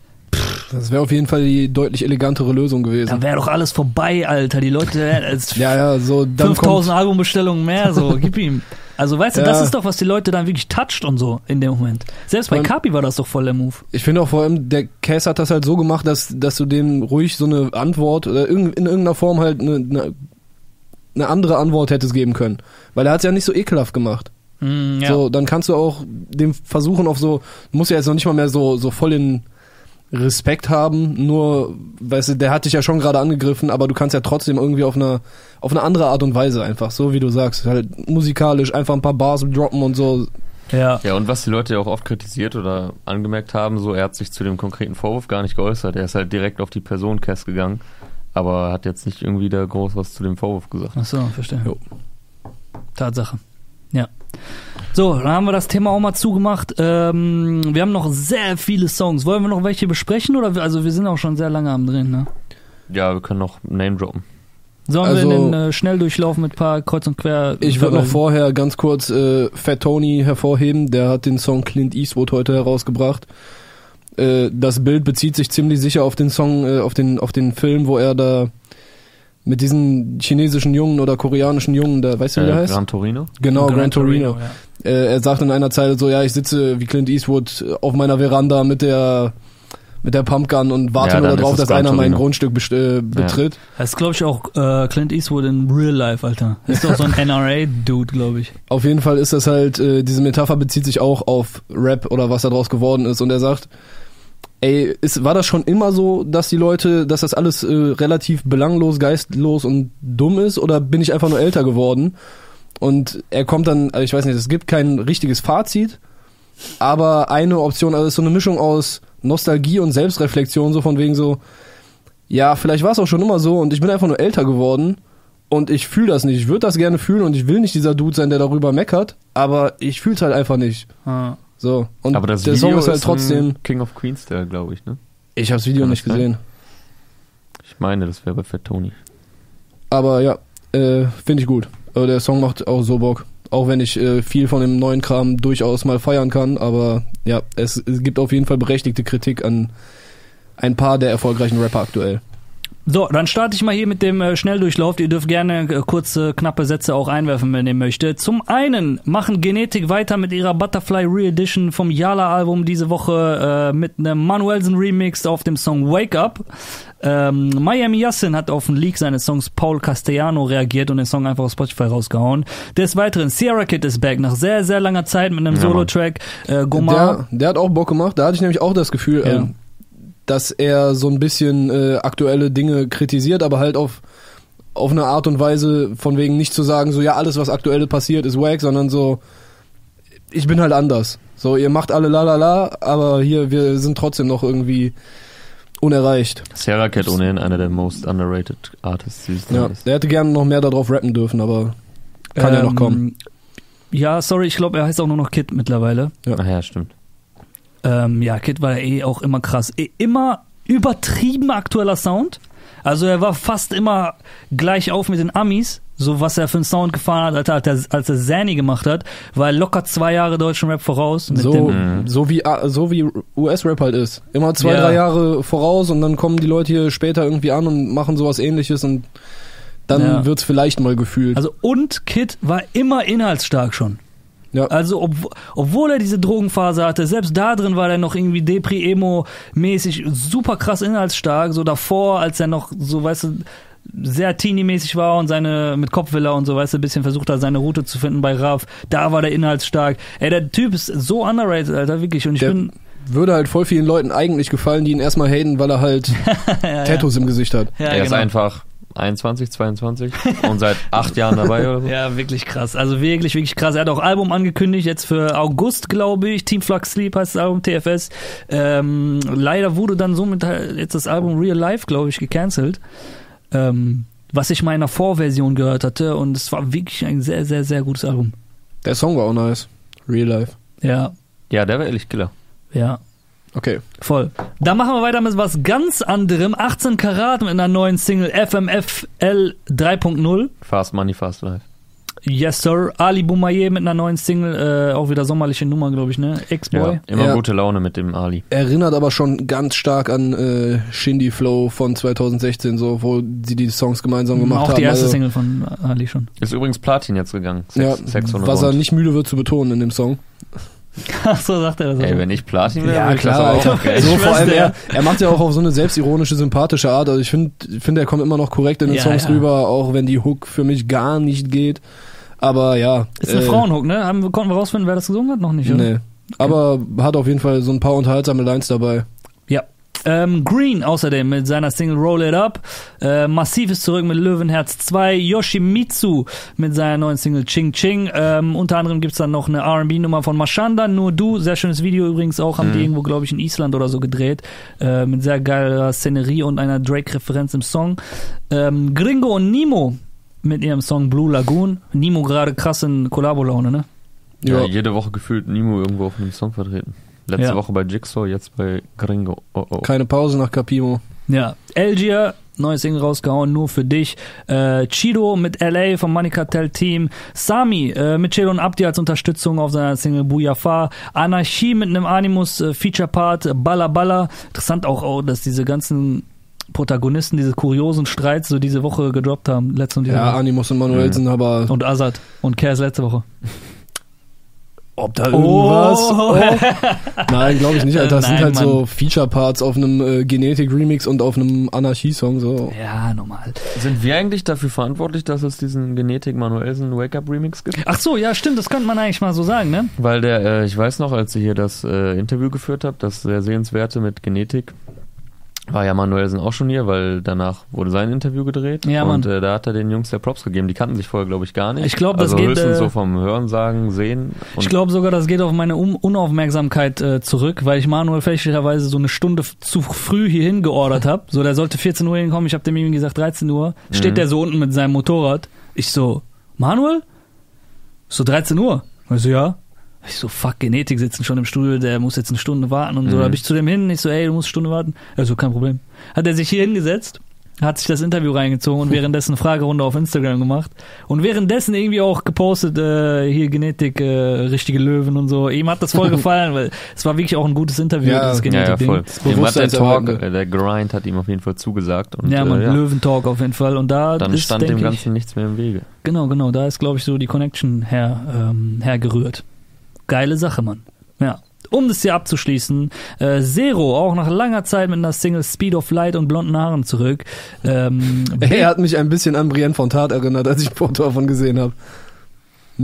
Das wäre auf jeden Fall die deutlich elegantere Lösung gewesen. dann wäre doch alles vorbei, Alter. Die Leute, äh, es Ja, ja, so dann 5000 kommt, Albumbestellungen mehr, so, gib ihm. Also weißt du, Ja. das ist doch, was die Leute dann wirklich toucht und so in dem Moment. Selbst bei Kapi war das doch voll der Move. Ich finde auch vor allem, der Cass hat das halt so gemacht, dass, dass du dem ruhig so eine Antwort oder irgend- in irgendeiner Form halt eine, eine, eine andere Antwort hättest geben können. Weil er hat es ja nicht so ekelhaft gemacht. Mm, ja. So, dann kannst du auch dem versuchen auf so, du musst ja jetzt noch nicht mal mehr so, so voll in Respekt haben, nur, weißt du, der hat dich ja schon gerade angegriffen, aber du kannst ja trotzdem irgendwie auf eine, auf eine andere Art und Weise einfach, so wie du sagst, halt musikalisch einfach ein paar Bars droppen und so, Ja. Ja, und was die Leute ja auch oft kritisiert oder angemerkt haben, so er hat sich zu dem konkreten Vorwurf gar nicht geäußert. Er ist halt direkt auf die Person Cass gegangen, aber hat jetzt nicht irgendwie da groß was zu dem Vorwurf gesagt. Ach so, verstehe. Jo. Tatsache. Ja. So, dann haben wir das Thema auch mal zugemacht. Ähm, wir haben noch sehr viele Songs. Wollen wir noch welche besprechen? Oder wir- also wir sind auch schon sehr lange am drin, ne? Ja, wir können noch Name droppen. Sollen Also- wir den äh, Schnelldurchlauf mit ein paar Kreuz und Quer? Ich würde noch vorher ganz kurz äh, Fat Tony hervorheben. Der hat den Song Clint Eastwood heute herausgebracht. Äh, das Bild bezieht sich ziemlich sicher auf den Song, äh, auf den auf den Film, wo er da mit diesen chinesischen Jungen oder koreanischen Jungen, da weißt du, wie der Äh, heißt? Gran Torino? genau, Gran, Torino. ja. Äh, er sagt in einer Zeile so, ja, ich sitze wie Clint Eastwood auf meiner Veranda mit der mit der Pumpgun und warte Ja, nur darauf, dass Gran einer mein Torino. Grundstück best äh, betritt. Das ist, glaube ich, auch äh, Clint Eastwood in Real Life, Alter. Ist doch so ein NRA-Dude, glaube ich. Auf jeden Fall ist das halt, äh, diese Metapher bezieht sich auch auf Rap oder was da draus geworden ist. Und er sagt, ey, ist, war das schon immer so, dass die Leute, dass das alles äh, relativ belanglos, geistlos und dumm ist? Oder bin ich einfach nur älter geworden? Und er kommt dann, also ich weiß nicht, es gibt kein richtiges Fazit, aber eine Option, also es ist so eine Mischung aus Nostalgie und Selbstreflexion, so von wegen so, ja, vielleicht war es auch schon immer so und ich bin einfach nur älter geworden und ich fühle das nicht. Ich würde das gerne fühlen und ich will nicht dieser Dude sein, der darüber meckert, aber ich fühle es halt einfach nicht. Ah. So. Und aber das der Video Song ist halt trotzdem. King of Queens Style, glaube ich, ne? Ich habe das Video Kann nicht das gesehen. Ich meine, das wäre bei Fat Tony. Aber ja, äh, finde ich gut. Aber der Song macht auch so Bock. Auch wenn ich äh, viel von dem neuen Kram durchaus mal feiern kann, aber ja, es, es gibt auf jeden Fall berechtigte Kritik an ein paar der erfolgreichen Rapper aktuell. So, dann starte ich mal hier mit dem äh, Schnelldurchlauf. Ihr dürft gerne äh, kurze, knappe Sätze auch einwerfen, wenn ihr möchtet. Zum einen machen Genetik weiter mit ihrer Butterfly Re-Edition vom Yala-Album diese Woche äh, mit einem Manuelsen Remix auf dem Song Wake Up. Ähm, Miami Yassin hat auf den Leak seines Songs Paul Castellano reagiert und den Song einfach auf Spotify rausgehauen. Des Weiteren, Sierra Kid ist back nach sehr, sehr langer Zeit mit einem Ja. Solo-Track. Äh, Gomar. Der, der hat auch Bock gemacht. Da hatte ich nämlich auch das Gefühl, Ja. ähm, dass er so ein bisschen äh, aktuelle Dinge kritisiert, aber halt auf auf eine Art und Weise von wegen nicht zu sagen, so ja, alles was aktuell passiert ist wack, sondern so ich bin halt anders. So, ihr macht alle la la la, aber hier wir sind trotzdem noch irgendwie unerreicht. Sarah Cat ohnehin einer der most underrated Artists dieses Ja, der hätte gerne noch mehr darauf rappen dürfen, aber kann ja noch Ähm, kommen. Ja, sorry, ich glaube, er heißt auch nur noch Kid mittlerweile. Ja. Ach ja, stimmt. Ähm, ja, Kid war ja eh auch immer krass. Eh, Immer übertrieben aktueller Sound. Also er war fast immer gleich auf mit den Amis, so was er für einen Sound gefahren hat, als er, als er Zanny gemacht hat, war er locker zwei Jahre deutschen Rap voraus. So, dem, so wie ah, so wie US-Rap halt ist. Immer zwei, Ja. drei Jahre voraus und dann kommen die Leute hier später irgendwie an und machen sowas ähnliches und dann Ja. wird's vielleicht mal gefühlt. also und Kid war immer inhaltsstark schon. Ja. Also ob, obwohl er diese Drogenphase hatte, selbst da drin war er noch irgendwie Depri-Emo-mäßig super krass inhaltsstark. So davor, als er noch so, weißt du, sehr teeny-mäßig war und seine mit Kopfvilla und so, weißt du, ein bisschen versucht hat, seine Route zu finden bei Rav. Da war der inhaltsstark. Ey, der Typ ist so underrated, Alter, wirklich. Und ich Der- bin. Würde halt voll vielen Leuten eigentlich gefallen, die ihn erstmal haten, weil er halt ja, Tattoos im Gesicht hat. Ja, er ja, ist genau. einfach 21, 22 und seit acht Jahren dabei oder so. Ja, wirklich krass. Also wirklich, wirklich krass. Er hat auch Album angekündigt, jetzt für August, glaube ich. Team Flux Sleep heißt das Album, TFS. Ähm, leider wurde dann somit halt jetzt das Album Real Life, glaube ich, gecancelt. Ähm, was ich mal in einer Vorversion gehört hatte und es war wirklich ein sehr, sehr, sehr gutes Album. Der Song war auch nice. Real life. Ja, Ja, der war ehrlich Killer. ja. Okay. Voll. Dann machen wir weiter mit was ganz anderem. 18 Karat mit einer neuen Single FMFL 3.0. Fast Money, Fast Life. Yes, Sir. Ali Boumaier mit einer neuen Single. Äh, auch wieder sommerliche Nummer, glaube ich, ne? X-Boy. Ja, immer Ja. gute Laune mit dem Ali. Erinnert aber schon ganz stark an äh, Shindy Flow von 2016, so wo sie die Songs gemeinsam gemacht Auch haben. die erste Also, Single von Ali schon. Ist übrigens Platin jetzt gegangen. Ja, Sex, Sex und was er nicht müde wird zu betonen in dem Song. Ach so, sagt er das. Ey, auch. wenn ich Platin wäre, Ja, das klar, auch geil. So vor allem er, er macht ja auch auf so eine selbstironische, sympathische Art. Also ich finde, finde er kommt immer noch korrekt in den Ja, Songs ja. rüber, auch wenn die Hook für mich gar nicht geht. Aber ja. Ist eine äh, Frauenhook, ne? Haben, wir- konnten wir rausfinden, wer das gesungen hat? Noch nicht, oder? Nee. Aber hat auf jeden Fall so ein paar unterhaltsame Lines dabei. Ähm, Green außerdem mit seiner Single Roll It Up. Äh, Massiv ist zurück mit Löwenherz 2. Yoshimitsu mit seiner neuen Single Ching Ching. Ähm, unter anderem gibt's dann noch eine R&B-Nummer von Mashanda, Nur Du. Sehr schönes Video übrigens auch. Haben die irgendwo, glaube ich, in Island oder so gedreht. Äh, mit sehr geiler Szenerie und einer Drake-Referenz im Song. Ähm, Gringo und Nemo mit ihrem Song Blue Lagoon. Nemo gerade krass in Kollabo-Laune, ne? Ja, Ja. jede Woche gefühlt Nemo irgendwo auf einem Song vertreten. Letzte Ja. Woche bei Jigsaw, jetzt bei Gringo. Oh, oh. Keine Pause nach Capimo. Ja, Algier, neues Single rausgehauen, nur für dich. Äh, Chido mit LA vom Money Cartel Team. Sami äh, mit Chido und Abdi als Unterstützung auf seiner Single Buyafa. Anarchie mit einem Animus äh, Feature Part. Balla Balla. Interessant auch, auch, dass diese ganzen Protagonisten diese kuriosen Streits so diese Woche gedroppt haben. Letzte und diese Ja, Woche. Animus und Manuelsen, aber Und Azad und Kers letzte Woche. Ob da irgendwas. Oh. Oh. Nein, glaube ich nicht, Alter. Das Nein, sind halt Mann. so Feature-Parts auf einem äh, Genetik-Remix und auf einem Anarchie-Song. So. Ja, normal. Sind wir eigentlich dafür verantwortlich, dass es diesen Genetik Manuelsen Wake-Up Remix gibt? Ach so, ja, stimmt, das könnte man eigentlich mal so sagen, ne? Weil der, äh, ich weiß noch, als ihr hier das äh, Interview geführt habt, das sehr sehenswerte mit Genetik, war ja Manuelsen auch schon hier, weil danach wurde sein Interview gedreht. Ja, und Mann. äh, da hat er den Jungs ja Props gegeben. Die kannten sich vorher, glaube ich, gar nicht. Ich glaub, das also geht, höchstens äh, so vom Hörensagen, Sehen. Und Ich glaube sogar, das geht auf meine um Unaufmerksamkeit äh, zurück, weil ich Manuel fälschlicherweise so eine Stunde zu früh hierhin geordert habe. So, der sollte 14 Uhr hinkommen, ich habe dem irgendwie gesagt 13 Uhr. Steht Mhm. der so unten mit seinem Motorrad. Ich so, Manuel? So 13 Uhr? Ich so, ja. Ich so, fuck, Genetik sitzen schon im Studio, der muss jetzt eine Stunde warten und so. Mhm. Da bin ich zu dem hin, ich so, ey, du musst eine Stunde warten. Also, kein Problem. Hat er sich hier hingesetzt, hat sich das Interview reingezogen und währenddessen eine Fragerunde auf Instagram gemacht. Und währenddessen irgendwie auch gepostet, äh, hier Genetik, äh, richtige Löwen und so. Ihm hat das voll gefallen, weil es war wirklich auch ein gutes Interview, Ja, dieses ja, ja, Genetik-Ding. voll. Hat der Talk, äh, der Grind hat ihm auf jeden Fall zugesagt. Und, Ja, man, äh, ja, Löwentalk auf jeden Fall. Und da dann ist, stand dem ich, Ganzen nichts mehr im Wege. Genau, genau, da ist, glaube ich, so die Connection her, ähm, hergerührt. Geile Sache, Mann. Ja. Um das hier abzuschließen, äh, Zero, auch nach langer Zeit mit einer Single Speed of Light und blonden Haaren zurück. Ähm, Er hat mich ein bisschen an Brienne von Tat erinnert, als ich Foto davon gesehen habe.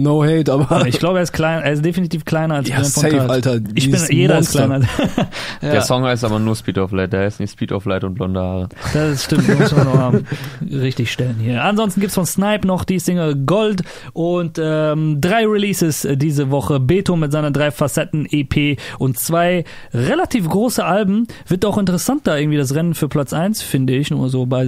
No hate, aber. ich glaube, er ist klein, er ist definitiv kleiner als ja, von safe, Tat. Alter. Ich bin, jeder Monster. ist kleiner. ja, Der Song heißt aber nur Speed of Light. Der heißt nicht Speed of Light und blonde Haare. das stimmt, muss man noch mal richtig stellen hier. Ansonsten gibt's von Snipe noch die Single Gold und ähm, drei Releases diese Woche. Beto mit seiner drei Facetten EP und zwei relativ große Alben. Wird auch interessant da irgendwie das Rennen für Platz 1, finde ich. Nur so bei,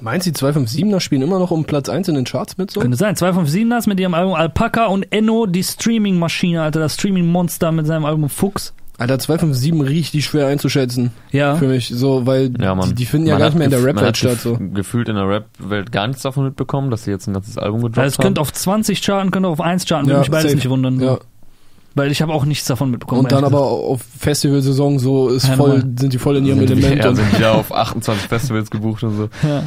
Meinst du, die 257er spielen immer noch um Platz 1 in den Charts mit so? könnte sein. 257ers mit ihrem Album Alpaca und Enno, die Streaming-Maschine, Alter, das Streaming-Monster mit seinem Album Fuchs. Alter, 257 richtig schwer einzuschätzen Ja. für mich, so, weil Ja, Mann. die, die finden ja Man gar nicht mehr in der man Rap-Welt statt. So. Gefühlt in der Rap-Welt gar nichts davon mitbekommen, dass sie jetzt ein ganzes Album gedroppt Weil es haben. könnte auf 20 charten, könnte auf 1 charten, würde Ja, mich beides safe. nicht wundern. Ja. Weil ich habe auch nichts davon mitbekommen. Und dann ehrlich aber auf Festivalsaison so ist Ja, voll, sind die voll in ihrem sind Element. Die, ja, und sind wieder auf 28 Festivals gebucht und so. Ja.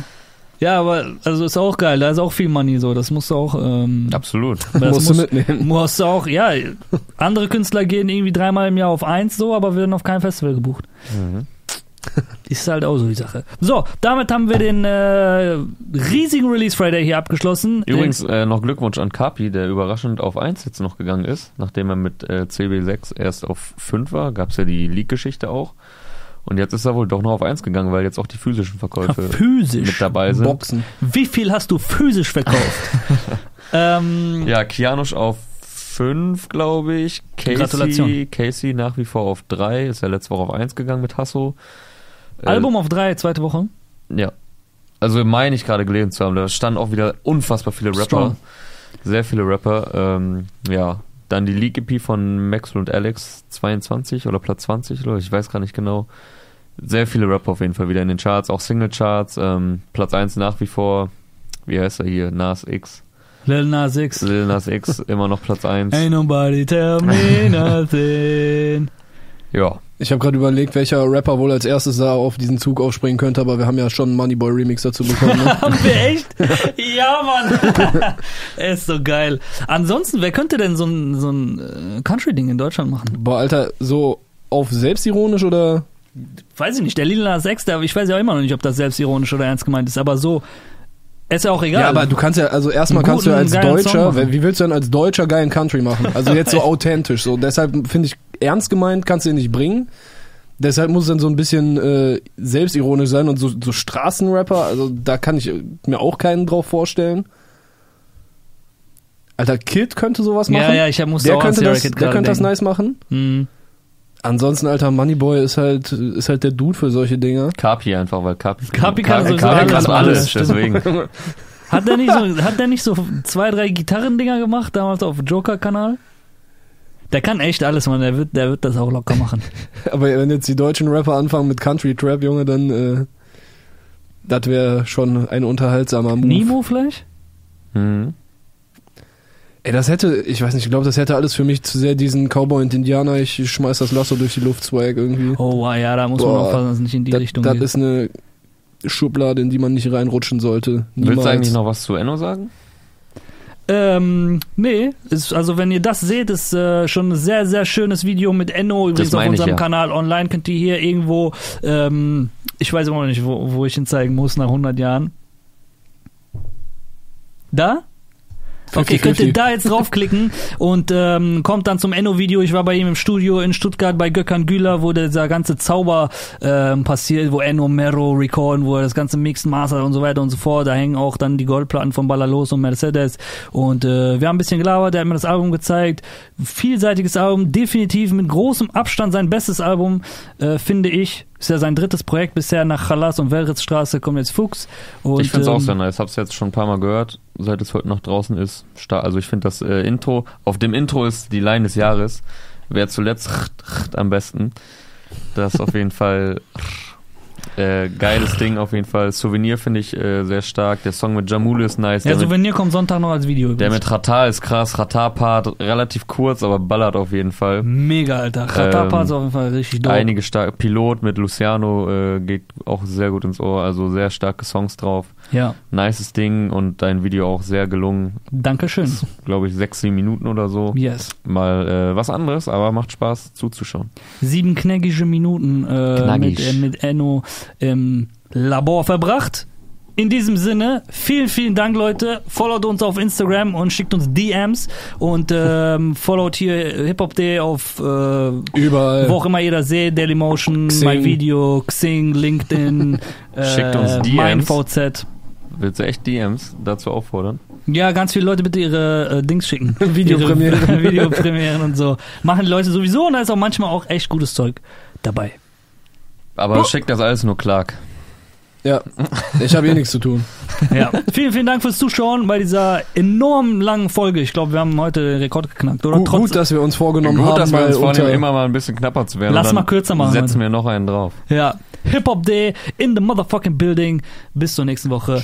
Ja, aber also ist auch geil, da ist auch viel Money so, das musst du auch ähm, Absolut. das musst du mitnehmen. musst du auch, ja, andere Künstler gehen irgendwie dreimal im Jahr auf eins so, aber werden auf kein Festival gebucht. Mhm. Ist halt auch so die Sache. So, damit haben wir den äh, riesigen Release Friday hier abgeschlossen. Übrigens äh, noch Glückwunsch an Kapi, der überraschend auf 1 jetzt noch gegangen ist, nachdem er mit äh, CB6 erst auf 5 war, gab's ja die Leak-Geschichte auch. Und jetzt ist er wohl doch noch auf 1 gegangen, weil jetzt auch die physischen Verkäufe physisch. mit dabei sind. Boxen. Wie viel hast du physisch verkauft? ähm, Ja, Kianosch auf 5, glaube ich. Casey, Gratulation. Casey nach wie vor auf 3, ist ja letzte Woche auf 1 gegangen mit Hasso. Äh, Album auf drei, zweite Woche. Ja. Also meine ich gerade gelesen zu haben, da standen auch wieder unfassbar viele Rapper. Strong. Sehr viele Rapper. Ähm, ja. Dann die League EP von Maxwell und Alex 22 oder Platz 20 oder ich weiß gar nicht genau. Sehr viele Rapper auf jeden Fall wieder in den Charts, auch Single-Charts. Ähm, Platz 1 nach wie vor, wie heißt er hier? Nas X. Lil Nas X. Lil Nas X, immer noch Platz 1. Ain't nobody tell me nothing. Ja. Ich habe gerade überlegt, welcher Rapper wohl als erstes da auf diesen Zug aufspringen könnte, aber wir haben ja schon einen Moneyboy Remix dazu bekommen. Ne? Haben wir echt? Ja, Mann. Er ist so geil. Ansonsten, wer könnte denn so ein, so ein äh, Country-Ding in Deutschland machen? Boah, Alter, so auf selbstironisch oder? Weiß ich nicht. Der Lila Nas der, ich weiß ja immer noch nicht, ob das selbstironisch oder ernst gemeint ist, aber so, ist ja auch egal. Ja, aber du kannst ja, also erstmal kannst du ja als Deutscher, wie willst du denn als Deutscher geilen Country machen? Also jetzt so authentisch, so. Deshalb finde ich, ernst gemeint kannst du ihn nicht bringen. deshalb muss es dann so ein bisschen äh, selbstironisch sein und so, so Straßenrapper, also da kann ich mir auch keinen drauf vorstellen. Alter, Kid könnte sowas machen. Ja, ja, ich musste der auch könnte, das, Kid der könnte das denken. nice machen. Mhm. Ansonsten, Alter, Moneyboy ist halt, ist halt der Dude für solche Dinger. Kapi einfach, weil Kapi, Kapi kann Kapi, sowieso Kapi alles, kann alles, stimmt. deswegen. Hat der nicht so, hat der nicht so zwei, drei Gitarrendinger gemacht, damals auf Joker-Kanal? Der kann echt alles, man. Der wird, der wird das auch locker machen. Aber wenn jetzt die deutschen Rapper anfangen mit Country Trap, Junge, dann, äh, das wäre schon ein unterhaltsamer Move. Nemo vielleicht? Mhm. Ey, das hätte, ich weiß nicht, ich glaube, das hätte alles für mich zu sehr diesen Cowboy und Indianer, ich schmeiß das Lasso durch die Luft Swag irgendwie. Oh, wow, ja, da muss Boah, man aufpassen, dass es nicht in die das, Richtung das geht. ist eine Schublade, in die man nicht reinrutschen sollte. Willst Niemals. du eigentlich noch was zu Enno sagen? Ähm, nee, ist, also wenn ihr das seht, ist äh, schon ein sehr, sehr schönes Video mit Enno, übrigens auf meine ich, unserem ja. Kanal online, könnt ihr hier irgendwo, ähm, ich weiß immer noch nicht, wo, wo ich ihn zeigen muss nach 100 Jahren. Da? Okay, 50-50. könnt ihr da jetzt draufklicken und ähm, kommt dann zum Enno-Video. Ich war bei ihm im Studio in Stuttgart bei Gökhan Güler, wo dieser ganze Zauber ähm, passiert, wo Enno Mero recorden, wo er das ganze Mixed Master und so weiter und so fort. Da hängen auch dann die Goldplatten von Ballalos und Mercedes. Und äh, wir haben ein bisschen gelabert, der hat mir das Album gezeigt. Vielseitiges Album, definitiv mit großem Abstand sein bestes Album, äh, finde ich. Ist ja sein drittes Projekt bisher nach Chalas und Welritzstraße kommt jetzt Fuchs. Und, ich finde es auch ähm, sehr nice. Hab's jetzt schon ein paar Mal gehört, seit es heute noch draußen ist. Also ich finde das äh, Intro, auf dem Intro ist die Line des Jahres. Wer zuletzt am besten. Das auf jeden Fall äh, geiles Ding auf jeden Fall. Souvenir finde ich äh, sehr stark. Der Song mit Jamule ist nice. Ja, Der, mit, Souvenir kommt Sonntag noch als Video. der übrigens. mit Ratar ist krass. Ratar-Part relativ kurz, aber ballert auf jeden Fall. Mega, Alter. Ratapa Ähm, ist auf jeden Fall richtig dope. Einige starke Pilot mit Luciano äh, geht auch sehr gut ins Ohr. Also sehr starke Songs drauf. Ja, Nices Ding und dein Video auch sehr gelungen. Dankeschön. Glaube ich, sechs, sieben Minuten oder so. Yes. Mal äh, was anderes, aber macht Spaß zuzuschauen. Sieben knackige Minuten äh, mit, äh, mit Enno im Labor verbracht. In diesem Sinne, vielen, vielen Dank, Leute. Followt uns auf Instagram und schickt uns DMs und ähm, followt hier Hip-Hop.de auf äh, Überall. wo auch immer ihr das seht, Dailymotion, Xing. My Video, Xing, LinkedIn, äh, Schickt uns DMs. MeinVZ. Willst du echt DMs dazu auffordern? Ja, ganz viele Leute bitte ihre äh, Dings schicken. Videopremieren. Videopremieren und so. Machen die Leute sowieso und da ist auch manchmal auch echt gutes Zeug dabei. Aber Oh. schickt das alles nur Clark. Ja, ich habe eh nichts zu tun. Ja. vielen, vielen Dank fürs Zuschauen bei dieser enorm langen Folge. Ich glaube, wir haben heute den Rekord geknackt, oder? Gut, Trotz- gut, dass wir uns vorgenommen Gut, haben, dass wir uns vornehmen, unter, immer mal ein bisschen knapper zu werden. Lass mal kürzer machen Setzen wir noch einen drauf. ja. Hip-Hop Day in the motherfucking building. Bis zur nächsten Woche.